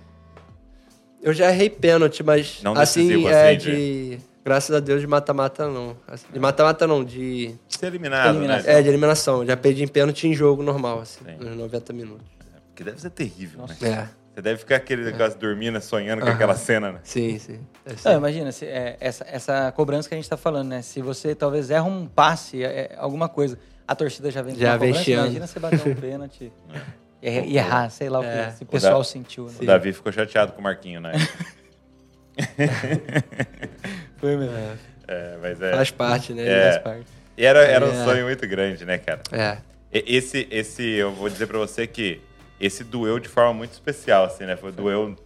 Eu já errei pênalti, mas não assim, decisivo, é assim, de... de... Graças a Deus de mata-mata não. De mata-mata não, de. Ser eliminado, né? É, de eliminação. Já perdi em pênalti em jogo normal, assim, Sim. nos 90 minutos. É, porque deve ser terrível, Nossa. né? É. Você deve ficar aquele negócio é. dormindo, sonhando com aquela cena, né? Sim, sim. Não, imagina, se, é, essa, essa cobrança que a gente está falando, né? Se você talvez erra um passe, é, é alguma coisa, a torcida já vem já vem Imagina você bater um pênalti é. e errar, sei lá o que é. o pessoal o sentiu. Né? O Davi ficou chateado com o Marquinho, né? Foi mesmo. É, mas é. Faz parte, né? É. Faz parte. E era, era um sonho muito grande, né, cara? É. Esse, esse, eu vou dizer para você que esse doeu de forma muito especial, assim, né? Foi doeu.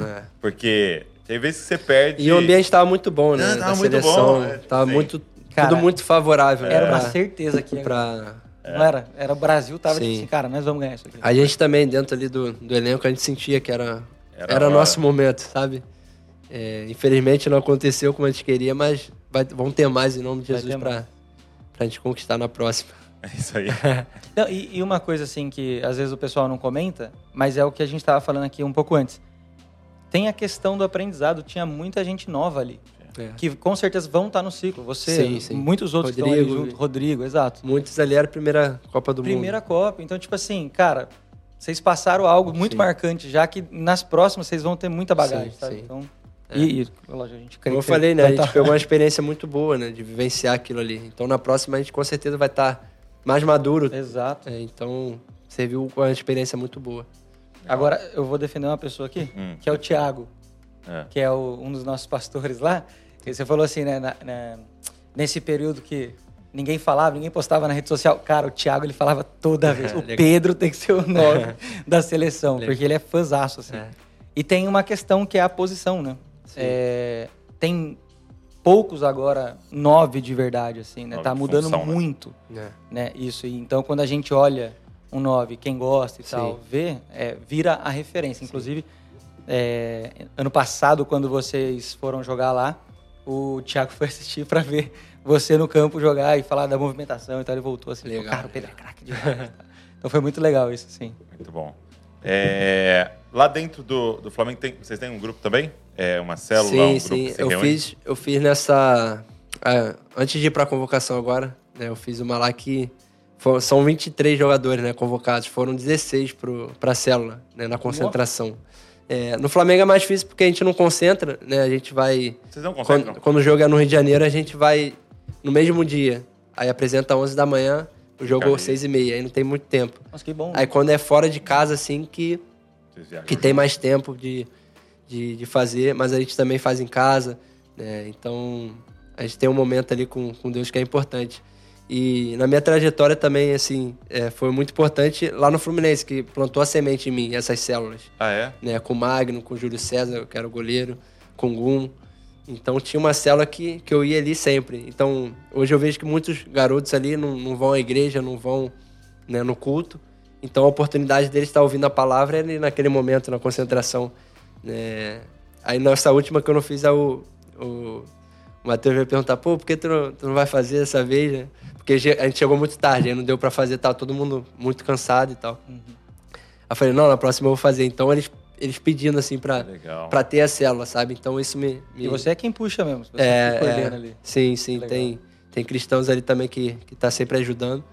É. Porque tem vezes que você perde. E o ambiente tava muito bom, né? Não, tava muito seleção, bom. Né? Tava Sim. muito. Cara, tudo muito favorável. Era uma certeza que pra... Não era? Era o Brasil, tava tipo assim, cara, nós vamos ganhar isso aqui. A gente também, dentro ali do, do elenco, a gente sentia que era, era, era nosso momento, sabe? É, infelizmente não aconteceu como a gente queria, mas vai, vão ter mais em nome de Jesus para a gente conquistar na próxima. É isso aí. não, e, e, uma coisa assim que às vezes o pessoal não comenta, mas é o que a gente estava falando aqui um pouco antes. Tem a questão do aprendizado, tinha muita gente nova ali. É. Que com certeza vão estar no ciclo. Você, sim, sim. muitos outros Rodrigo, estão ali junto. Rodrigo, exato. Muitos ali era a primeira Copa do primeira Mundo. Primeira Copa. Então, tipo assim, cara, vocês passaram algo muito sim. marcante, já que nas próximas vocês vão ter muita bagagem, sabe? Então, é. E, e a gente Como eu falei, né? A gente tá... pegou uma experiência muito boa, né? De vivenciar aquilo ali. Então, na próxima, a gente com certeza vai estar tá mais maduro. Exato. É, então, serviu com uma experiência muito boa. Agora, eu vou defender uma pessoa aqui, hum. que é o Tiago, é. que é o, um dos nossos pastores lá. Você falou assim, né? Na, na, nesse período que ninguém falava, ninguém postava na rede social. Cara, o Thiago ele falava toda vez. o Pedro tem que ser o nome da seleção, porque ele é fãzaço, assim. É. E tem uma questão que é a posição, né? É, tem poucos agora, nove de verdade, assim, né? Nove tá mudando função, né? muito, né? né? Isso. E então, quando a gente olha um nove, quem gosta e Sim. tal, vê, é, vira a referência. Inclusive, é, ano passado, quando vocês foram jogar lá, o Thiago foi assistir para ver você no campo jogar e falar da movimentação e tal. Ele voltou assim, legal. cara, o Pedro é craque demais. então foi muito legal isso, sim. Muito bom. É, lá dentro do, do Flamengo, tem, vocês têm um grupo também? É uma célula, sim, um grupo sim. eu reúne? fiz, eu fiz nessa. É, antes de ir para a convocação agora, né, eu fiz uma lá que for- são 23 jogadores né, convocados, foram 16 para a célula, né, na concentração. É, no Flamengo é mais difícil porque a gente não concentra, né? A gente vai. Vocês não concentram? Quando, quando o jogo é no Rio de Janeiro, a gente vai no mesmo dia. Aí apresenta 11 da manhã, o jogo é 6 e meia, aí não tem muito tempo. Nossa, que bom. Aí quando é fora de casa, assim, que, que tem mais tempo de, de, de fazer, mas a gente também faz em casa, né? Então a gente tem um momento ali com, com Deus que é importante. E na minha trajetória também, assim, é, foi muito importante lá no Fluminense, que plantou a semente em mim, essas células Ah, é? né, com o Magno, com o Júlio César, que era o goleiro, com o Gum. Então tinha uma célula que, que eu ia ali sempre. Então hoje eu vejo que muitos garotos ali não, não vão à igreja, não vão né, no culto. Então a oportunidade deles estar ouvindo a palavra é ali naquele momento, na concentração. Né. Aí nessa última que eu não fiz, aí o, o, o Matheus veio perguntar, pô, por que tu não, tu não vai fazer dessa vez, né? Porque a gente chegou muito tarde, aí não deu pra fazer, tava todo mundo muito cansado e tal. Aí eu falei, não, na próxima eu vou fazer. Então eles, eles pedindo assim pra, Legal. pra ter a célula, sabe? Então isso me. me- E você é quem puxa mesmo. Você é, é, ali. Sim, sim. Legal. Tem, tem cristãos ali também que, que tá sempre ajudando.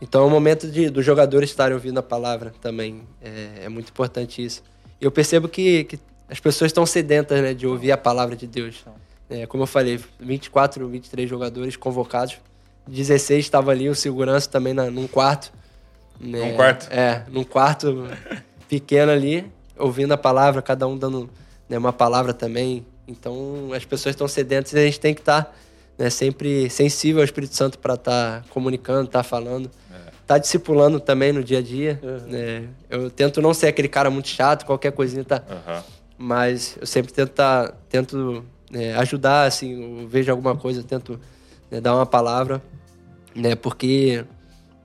Então é o momento de, dos jogadores estarem ouvindo a palavra também. É, é muito importante isso. Eu percebo que, que as pessoas estão sedentas né, de ouvir a palavra de Deus. É, como eu falei, 24, 23 jogadores convocados. 16 estavam ali, o segurança também na, num quarto. né? Num quarto? É, num quarto pequeno ali, ouvindo a palavra, cada um dando né, uma palavra também. Então as pessoas estão sedentas e a gente tem que estar né, sempre sensível ao Espírito Santo para estar comunicando, estar falando. Tá discipulando também no dia a dia. né? Eu tento não ser aquele cara muito chato, qualquer coisinha tá. Aham. Mas eu sempre tento, tá, tento né, ajudar, assim, eu vejo alguma coisa, tento né, dar uma palavra, né, porque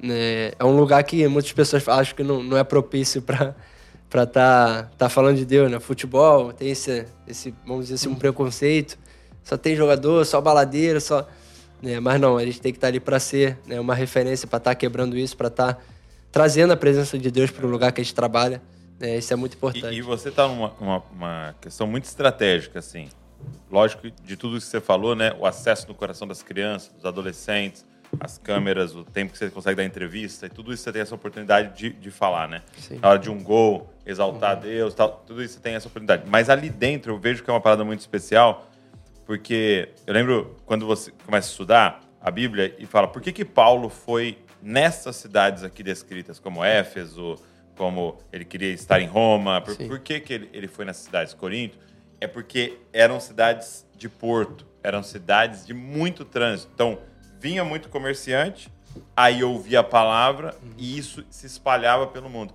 né, é um lugar que muitas pessoas acham que não, não é propício para para tá, tá falando de Deus, né? Futebol tem esse, esse, vamos dizer assim, um preconceito, só tem jogador, só baladeiro, só... Né? Mas não, a gente tem que estar ali para ser né, uma referência, para estar quebrando isso, para estar trazendo a presença de Deus para o lugar que a gente trabalha. Né? Isso é muito importante. E, e você está numa uma, uma questão muito estratégica, assim. Lógico, de tudo que você falou, né? O acesso no coração das crianças, dos adolescentes, as câmeras, o tempo que você consegue dar entrevista, e tudo isso você tem essa oportunidade de, de falar, né? Sim. Na hora de um gol, exaltar Deus, tal, tudo isso você tem essa oportunidade. Mas ali dentro eu vejo que é uma parada muito especial, porque eu lembro quando você começa a estudar a Bíblia e fala por que, que Paulo foi nessas cidades aqui descritas, como Éfeso, como ele queria estar em Roma, por, por que, que ele, ele foi nessas cidades? Corinto, é porque eram cidades de porto, eram cidades de muito trânsito. Então, vinha muito comerciante, aí ouvia a palavra e isso se espalhava pelo mundo.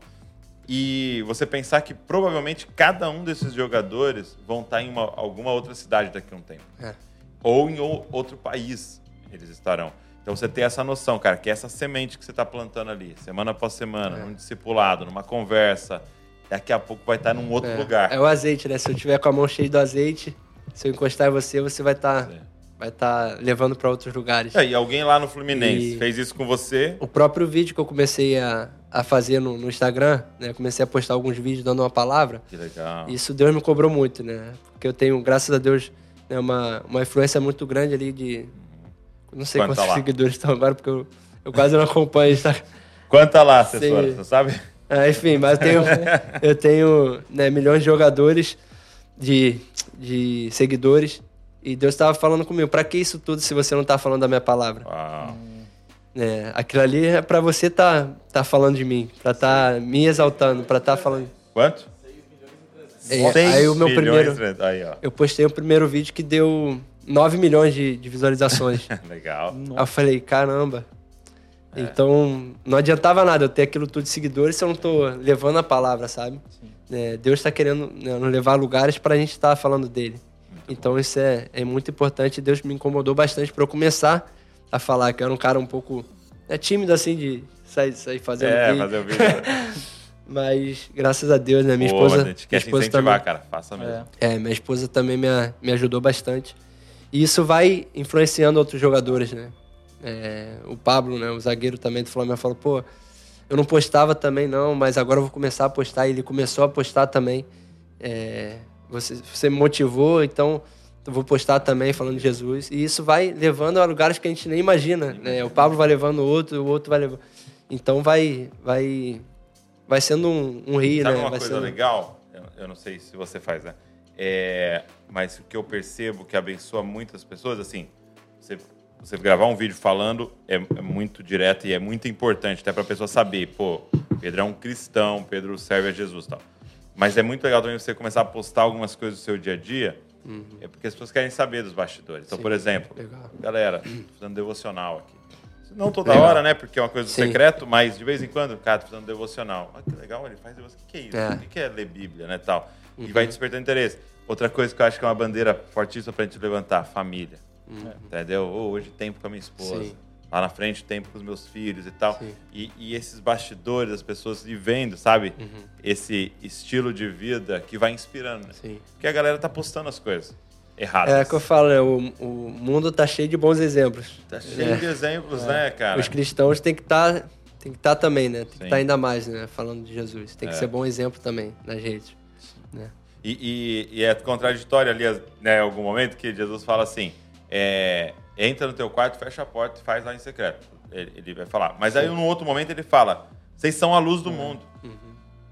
E você pensar que provavelmente cada um desses jogadores vão estar em uma- alguma outra cidade daqui a um tempo. É. Ou em outro país eles estarão. Então você tem essa noção, cara, que essa semente que você está plantando ali, semana após semana, É. num discipulado, numa conversa, daqui a pouco vai estar num outro É, lugar. É o azeite, né? Se eu tiver com a mão cheia do azeite, se eu encostar em você, você vai estar É. vai tá levando para outros lugares. E aí, alguém lá no Fluminense E- fez isso com você? O próprio vídeo que eu comecei a, a fazer no, no Instagram, né? Comecei a postar alguns vídeos dando uma palavra. Que legal. Isso Deus me cobrou muito, né? Porque eu tenho, graças a Deus, né, uma, uma influência muito grande ali de. Não sei Quanto tá quantos lá? seguidores estão agora, porque eu, eu quase não acompanho. Tá? Quanta lá, assessora, Sim. você sabe? Ah, enfim, mas eu tenho, eu tenho né, milhões de jogadores, de, de seguidores. E Deus estava falando comigo, pra que isso tudo se você não tá falando da minha palavra? Uau. É, aquilo ali é pra você tá, tá falando de mim, pra tá me exaltando, pra tá falando. Quanto? É, Seis aí o meu milhões primeiro. de- Aí, ó. Eu postei o primeiro vídeo que deu 9 milhões de, de visualizações. Legal. Aí eu falei, caramba. Então, não adiantava nada eu ter aquilo tudo de seguidores se eu não tô levando a palavra, sabe? É, Deus está querendo né, nos levar a lugares para a gente estar falando dele. então, isso é, é muito importante. Deus me incomodou bastante para eu começar a falar, que eu era um cara um pouco né, tímido, assim, de sair, sair fazendo É, vídeo. fazer o vídeo. Mas, graças a Deus, né? Minha Pô, esposa. a gente minha quer esposa incentivar, também, cara. Faça mesmo. É. é, minha esposa também me, me ajudou bastante. E isso vai influenciando outros jogadores, né? É, o Pablo, né, o zagueiro também do Flamengo, falou, pô, eu não postava também não, mas agora eu vou começar a postar. E ele começou a postar também. É, você, você me motivou, então vou postar também falando de Jesus. E isso vai levando a lugares que a gente nem imagina, né? O Pablo vai levando o outro, o outro vai levando... Então vai, vai, vai sendo um, um rio, Sabe né? uma vai coisa sendo... legal? Eu, não sei se você faz, né? É, mas o que eu percebo que abençoa muitas pessoas, assim, você, você gravar um vídeo falando é, é muito direto e é muito importante, até para a pessoa saber, pô, Pedro é um cristão, Pedro serve a Jesus tal. Mas é muito legal também você começar a postar algumas coisas do seu dia a dia, é porque as pessoas querem saber dos bastidores. Então, Uhum. Sim, por exemplo, legal. galera, tô fazendo devocional aqui. Não toda Legal. hora, né? Porque é uma coisa do Sim. secreto, mas de vez em quando, cara, tô fazendo devocional. Ah, que legal, ele faz devocional. O que, é isso? É. O que, é ler Bíblia, né? Tal. E Uhum. vai despertando interesse. Outra coisa que eu acho que é uma bandeira fortíssima pra gente levantar, família. Entendeu? Ô, hoje tempo com a minha esposa. Uhum. Sim. Lá na frente, tempo com os meus filhos e tal. E, e esses bastidores, as pessoas vivendo, sabe? Uhum. Esse estilo de vida que vai inspirando, né? Sim. Porque a galera tá postando as coisas erradas. É o que eu falo, né? O, o mundo tá cheio de bons exemplos. Tá cheio É. de exemplos, né, cara? Os cristãos têm que estar tem que estar também, né? Tem que Sim. estar ainda mais, né? Falando de Jesus. Tem que É. ser bom exemplo também nas redes. Né? E, e- e é contraditório ali, né, em algum momento, que Jesus fala assim: é, entra no teu quarto, fecha a porta e faz lá em secreto. Ele, ele vai falar. Mas aí, num outro momento, ele fala: vocês são a luz do mundo.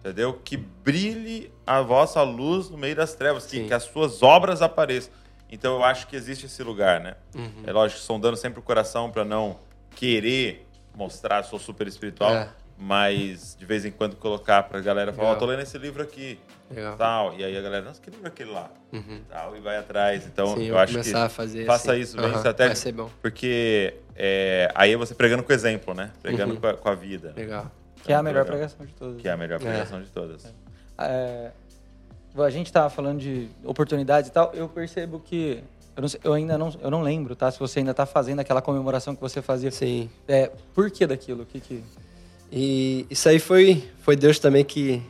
Entendeu? Que brilhe a vossa luz no meio das trevas, que, Sim. que as suas obras apareçam. Então, eu acho que existe esse lugar, né? É lógico, sondando sempre o coração para não querer mostrar, sou super espiritual, É. mas de vez em quando colocar pra galera falar: Ó, Legal. tô lendo esse livro aqui Legal. tal. E aí a galera, nossa, que livro é aquele lá? Tal, e vai atrás. Então, Sim, eu eu acho que começar a fazer faça assim. isso, bem Aham, estratégico. vai ser bom. Porque é, aí é você pregando com o exemplo, né? Pregando Uhum. com, a, com a vida. Legal. Que é a melhor Legal. pregação de todas. Que é a melhor É. pregação de todas. É, a gente tava falando de oportunidades e tal. Eu percebo que eu, não sei- eu ainda não, eu não lembro, tá? Se você ainda tá fazendo aquela comemoração que você fazia. Sim. É, por que daquilo? O que que E isso aí foi, foi Deus também que,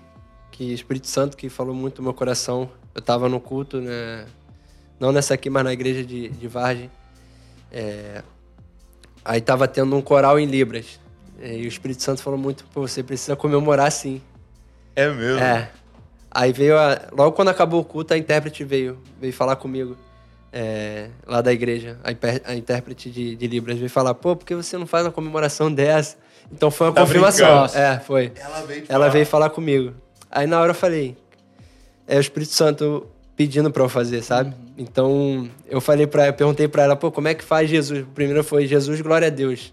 que Espírito Santo que falou muito no meu coração. Eu estava no culto, né? Não nessa aqui, mas na igreja de, de Vargem. É, aí tava tendo um coral em Libras. É, E o Espírito Santo falou muito, pô, você precisa comemorar sim. É mesmo? É. Aí veio a, logo quando acabou o culto, a intérprete veio, veio falar comigo. é, lá da igreja, a, a intérprete de, de Libras veio falar, pô, por que você não faz uma comemoração dessa? Então foi uma Tá confirmação. brincando? É, foi. Ela veio Ela falar. veio falar comigo. Aí na hora eu falei, é o Espírito Santo pedindo pra eu fazer, sabe? Então eu falei para, perguntei pra ela, pô, como é que faz Jesus? O primeiro foi Jesus, glória a Deus.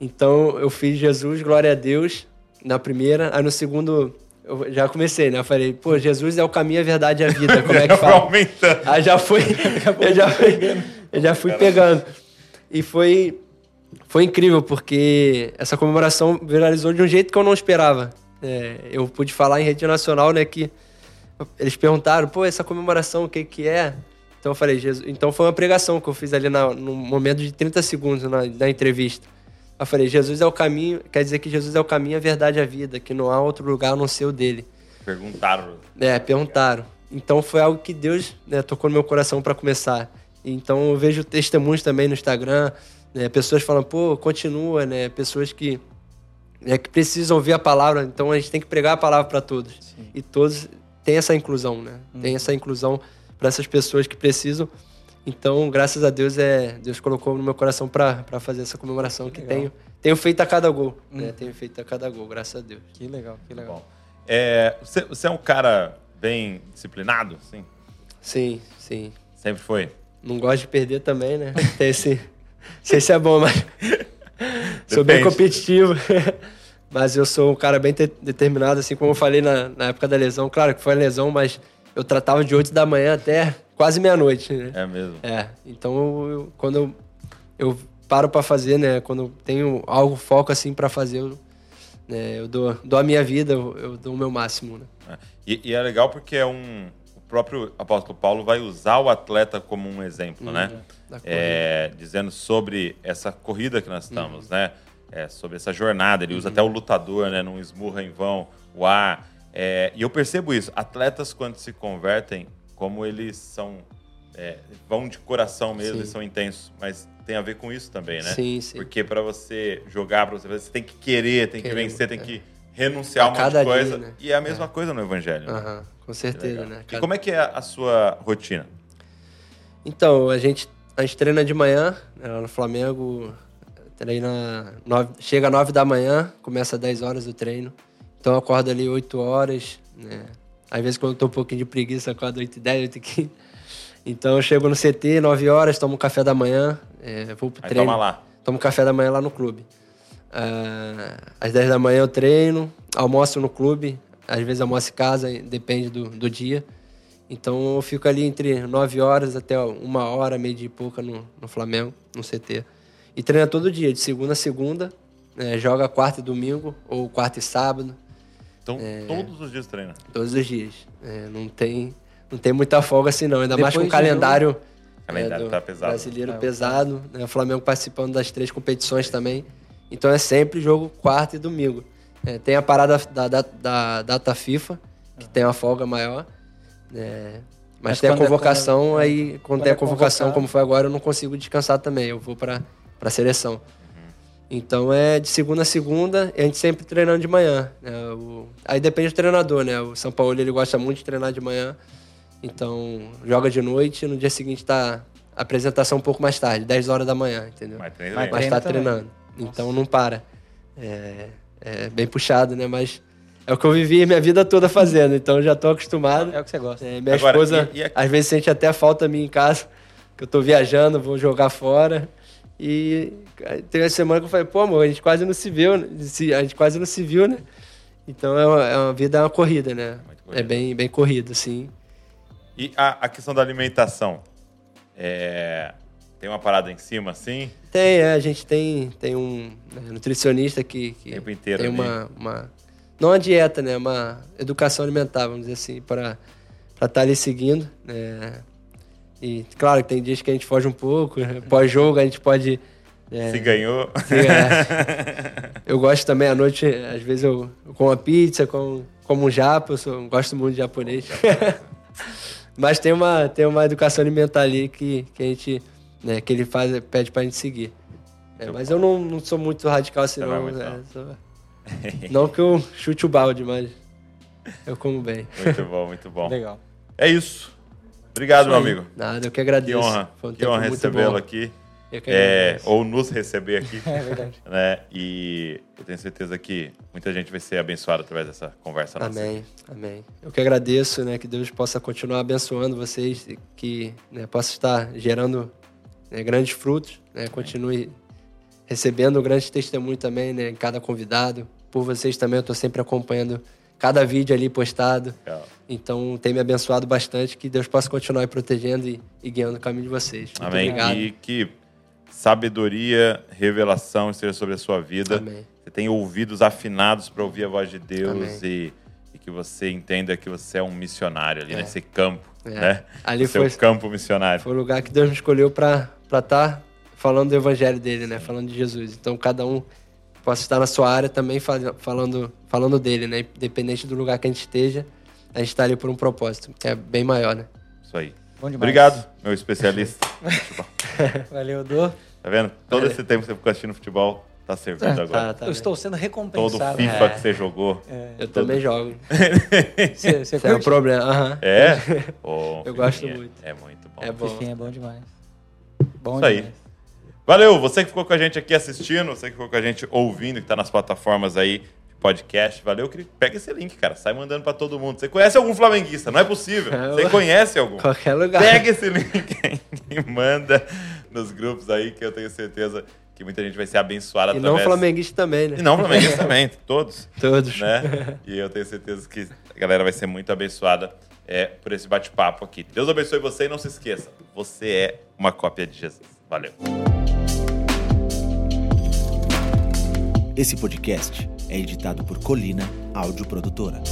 Então eu fiz Jesus, glória a Deus na primeira, aí no segundo eu já comecei, né? Eu falei, pô, Jesus é o caminho, a verdade e a vida. Como é que faz? aumentando. Aí já fui, eu já fui, eu já fui pegando. E foi, foi incrível, porque essa comemoração viralizou de um jeito que eu não esperava. É, eu pude falar em rede nacional, né, que eles perguntaram, pô, essa comemoração, o que que é? Então eu falei, Jesus... Então foi uma pregação que eu fiz ali na, no momento de 30 segundos na, na entrevista. Eu falei, Jesus é o caminho, quer dizer que Jesus é o caminho, a verdade e a vida, que não há outro lugar a não ser o dele. Perguntaram. É, perguntaram. Então foi algo que Deus né, tocou no meu coração para começar. Então eu vejo testemunhos também no Instagram, né, pessoas falando, pô, continua, né? Pessoas que, né, que precisam ouvir a palavra, então a gente tem que pregar a palavra para todos. E todos têm essa inclusão, né? Tem essa inclusão para essas pessoas que precisam. Então, graças a Deus, é, Deus colocou no meu coração para fazer essa comemoração que, legal. tenho, tenho feito a cada gol. Né? Tenho feito a cada gol, graças a Deus. Que legal, que legal. Bom, é, você, você é um cara bem disciplinado, sim? Sim, sim. Sempre foi? Não gosto de perder também, né? Tem esse. Não sei se é bom, mas. sou bem competitivo. mas eu sou um cara bem te- determinado, assim como eu falei na, na época da lesão. Claro que foi lesão, mas eu tratava de 8 da manhã até quase meia-noite, né? É mesmo. É. Então, eu- eu- quando eu, eu paro pra fazer, né? Quando eu tenho algo, foco assim pra fazer, eu, né, eu dou, dou a minha vida, eu, eu dou o meu máximo, né? É. E, e é legal porque é um. O próprio apóstolo Paulo vai usar o atleta como um exemplo, né? Da É, dizendo sobre essa corrida que nós estamos, né? É, sobre essa jornada. Ele usa até o lutador, né? Não esmurra em vão o ar. É, e eu percebo isso. Atletas, quando se convertem, como eles são. é, vão de coração mesmo, Sim. eles são intensos. Mas tem a ver com isso também, né? Sim, sim. Porque para você jogar, para você fazer, você tem que querer, tem que Querer, vencer, tem é. que renunciar a A um monte de cada dia, coisa. né? E é a mesma coisa no Evangelho. né? Aham, com certeza, né? E como é que é a sua rotina? Então, a gente, a gente treina de manhã, né, lá no Flamengo, treina nove, chega às 9 da manhã, começa às 10 horas o treino. Então eu acordo ali 8 horas, né? Às vezes quando eu tô um pouquinho de preguiça, acordo 8 e 10, 8 e 15. Então eu chego no CT, 9 horas, tomo café da manhã, é, vou pro Aí treino. toma lá. Tomo café da manhã lá no clube. Ah, às 10 da manhã eu treino, almoço no clube, às vezes almoço em casa, depende do, do dia. Então eu fico ali entre 9 horas até uma hora, meio de e pouca no, no Flamengo, no CT. E treina todo dia, de segunda a segunda. né, joga quarta e domingo, ou quarta e sábado, Então, É. todos os dias treina. todos os dias. É, não, tem, não tem muita folga assim não, ainda mais com o Depois calendário, Calendário do tá pesado. brasileiro É. pesado. né, O Flamengo participando das três competições também. Então é sempre jogo quarta e domingo. É, tem a parada da, da, da data FIFA, que tem uma folga maior. né, mas, Mas tem a é- convocação, é- aí quando, quando tem a é convocação, como foi agora, eu não consigo descansar também. Eu vou para a seleção. Então é de segunda a segunda, e a gente sempre treinando de manhã. né, o- Aí depende do treinador, né? O São Paulo ele gosta muito de treinar de manhã, então joga de noite e no dia seguinte tá a apresentação um pouco mais tarde, 10 horas da manhã, entendeu? Mas treina Mas tá também. Então não para. É, é bem puxado, né? Mas é o que eu vivi minha vida toda fazendo, então eu já tô acostumado. É o que você gosta. É, minha Agora, esposa e- e a- às vezes sente até falta minha em casa, que eu tô viajando, vou jogar fora. E aí, tem uma semana que eu falei, pô, amor, a gente quase não se viu, né? A gente quase não se viu, né? Então é uma, é uma vida, é uma corrida, né? Muito corrida. É bem, bem corrido, sim. E a, a questão da alimentação? É, Tem uma parada em cima, assim? Tem, é, a gente tem, tem um né, nutricionista que, que tempo inteiro tem uma, uma. Não uma dieta, né? Uma educação alimentar, vamos dizer assim, para estar ali seguindo. Né? E claro que tem dias que a gente foge um pouco, né? pós-jogo a gente pode. é, Se ganhou. se ganhar. Eu gosto também à noite, às vezes eu, eu como uma pizza, como, como um japa, eu sou- gosto muito de japonês. Mas tem uma, tem uma educação alimentar ali que, que a gente, né, que ele faz, pede pra gente seguir. É, mas eu não, não sou muito radical assim, não é muito, né, não. sou- não que eu chute o balde, mas eu como bem. Muito bom, muito bom. Legal. É isso. Obrigado, meu Isso amigo. Nada, eu que Que agradeço. honra. Foi um que honra recebê-lo aqui. Que É, ou nos receber aqui. É verdade. né? E eu tenho certeza que muita gente vai ser abençoada através dessa conversa nossa. Amém, amém. Eu que agradeço, né, que Deus possa continuar abençoando vocês, e que né, possa estar gerando né, grandes frutos, né, continue recebendo um grande testemunho também, né, em cada convidado. Por vocês também, eu estou sempre acompanhando cada vídeo ali postado. Legal. Então, tem me abençoado bastante, que Deus possa continuar protegendo e, e guiando o caminho de vocês. Muito Amém. obrigado. E que sabedoria, revelação esteja sobre a sua vida. Amém. Você tem ouvidos afinados para ouvir a voz de Deus e, e que você entenda que você é um missionário ali É. nesse campo, É. né? Ali Seu foi- campo missionário. Foi o lugar que Deus me escolheu para estar falando do evangelho dele, né? Falando de Jesus. Então cada um possa estar na sua área também fa- falando, falando dele, né? Independente do lugar que a gente esteja, a gente está ali por um propósito, que é bem maior, né? Isso aí. Bom demais. Obrigado, meu especialista. Valeu, Dô. Tá vendo? Todo esse tempo que você ficou assistindo futebol, tá servindo agora. Tá, tá Eu bem. estou sendo Todo recompensado. FIFA É. que você jogou. É. Eu também jogo. Você, é um problema. É? Eu gosto muito. É muito bom. É bom. Fifinha é bom demais. Bom Isso aí. demais. Valeu, você que ficou com a gente aqui assistindo, você que ficou com a gente ouvindo, que tá nas plataformas aí de podcast. Valeu. Pega esse link, cara. Sai mandando pra todo mundo. Você conhece algum flamenguista? Não é possível. Você conhece algum? Qualquer lugar. Pega esse link aí e manda nos grupos aí, que eu tenho certeza que muita gente vai ser abençoada E através... não flamenguista também, né? E não flamenguista também, todos. Todos. né? E eu tenho certeza que a galera vai ser muito abençoada é, por esse bate-papo aqui. Deus abençoe você e não se esqueça, você é uma cópia de Jesus. Valeu. Esse podcast é editado por Colina Áudio Produtora.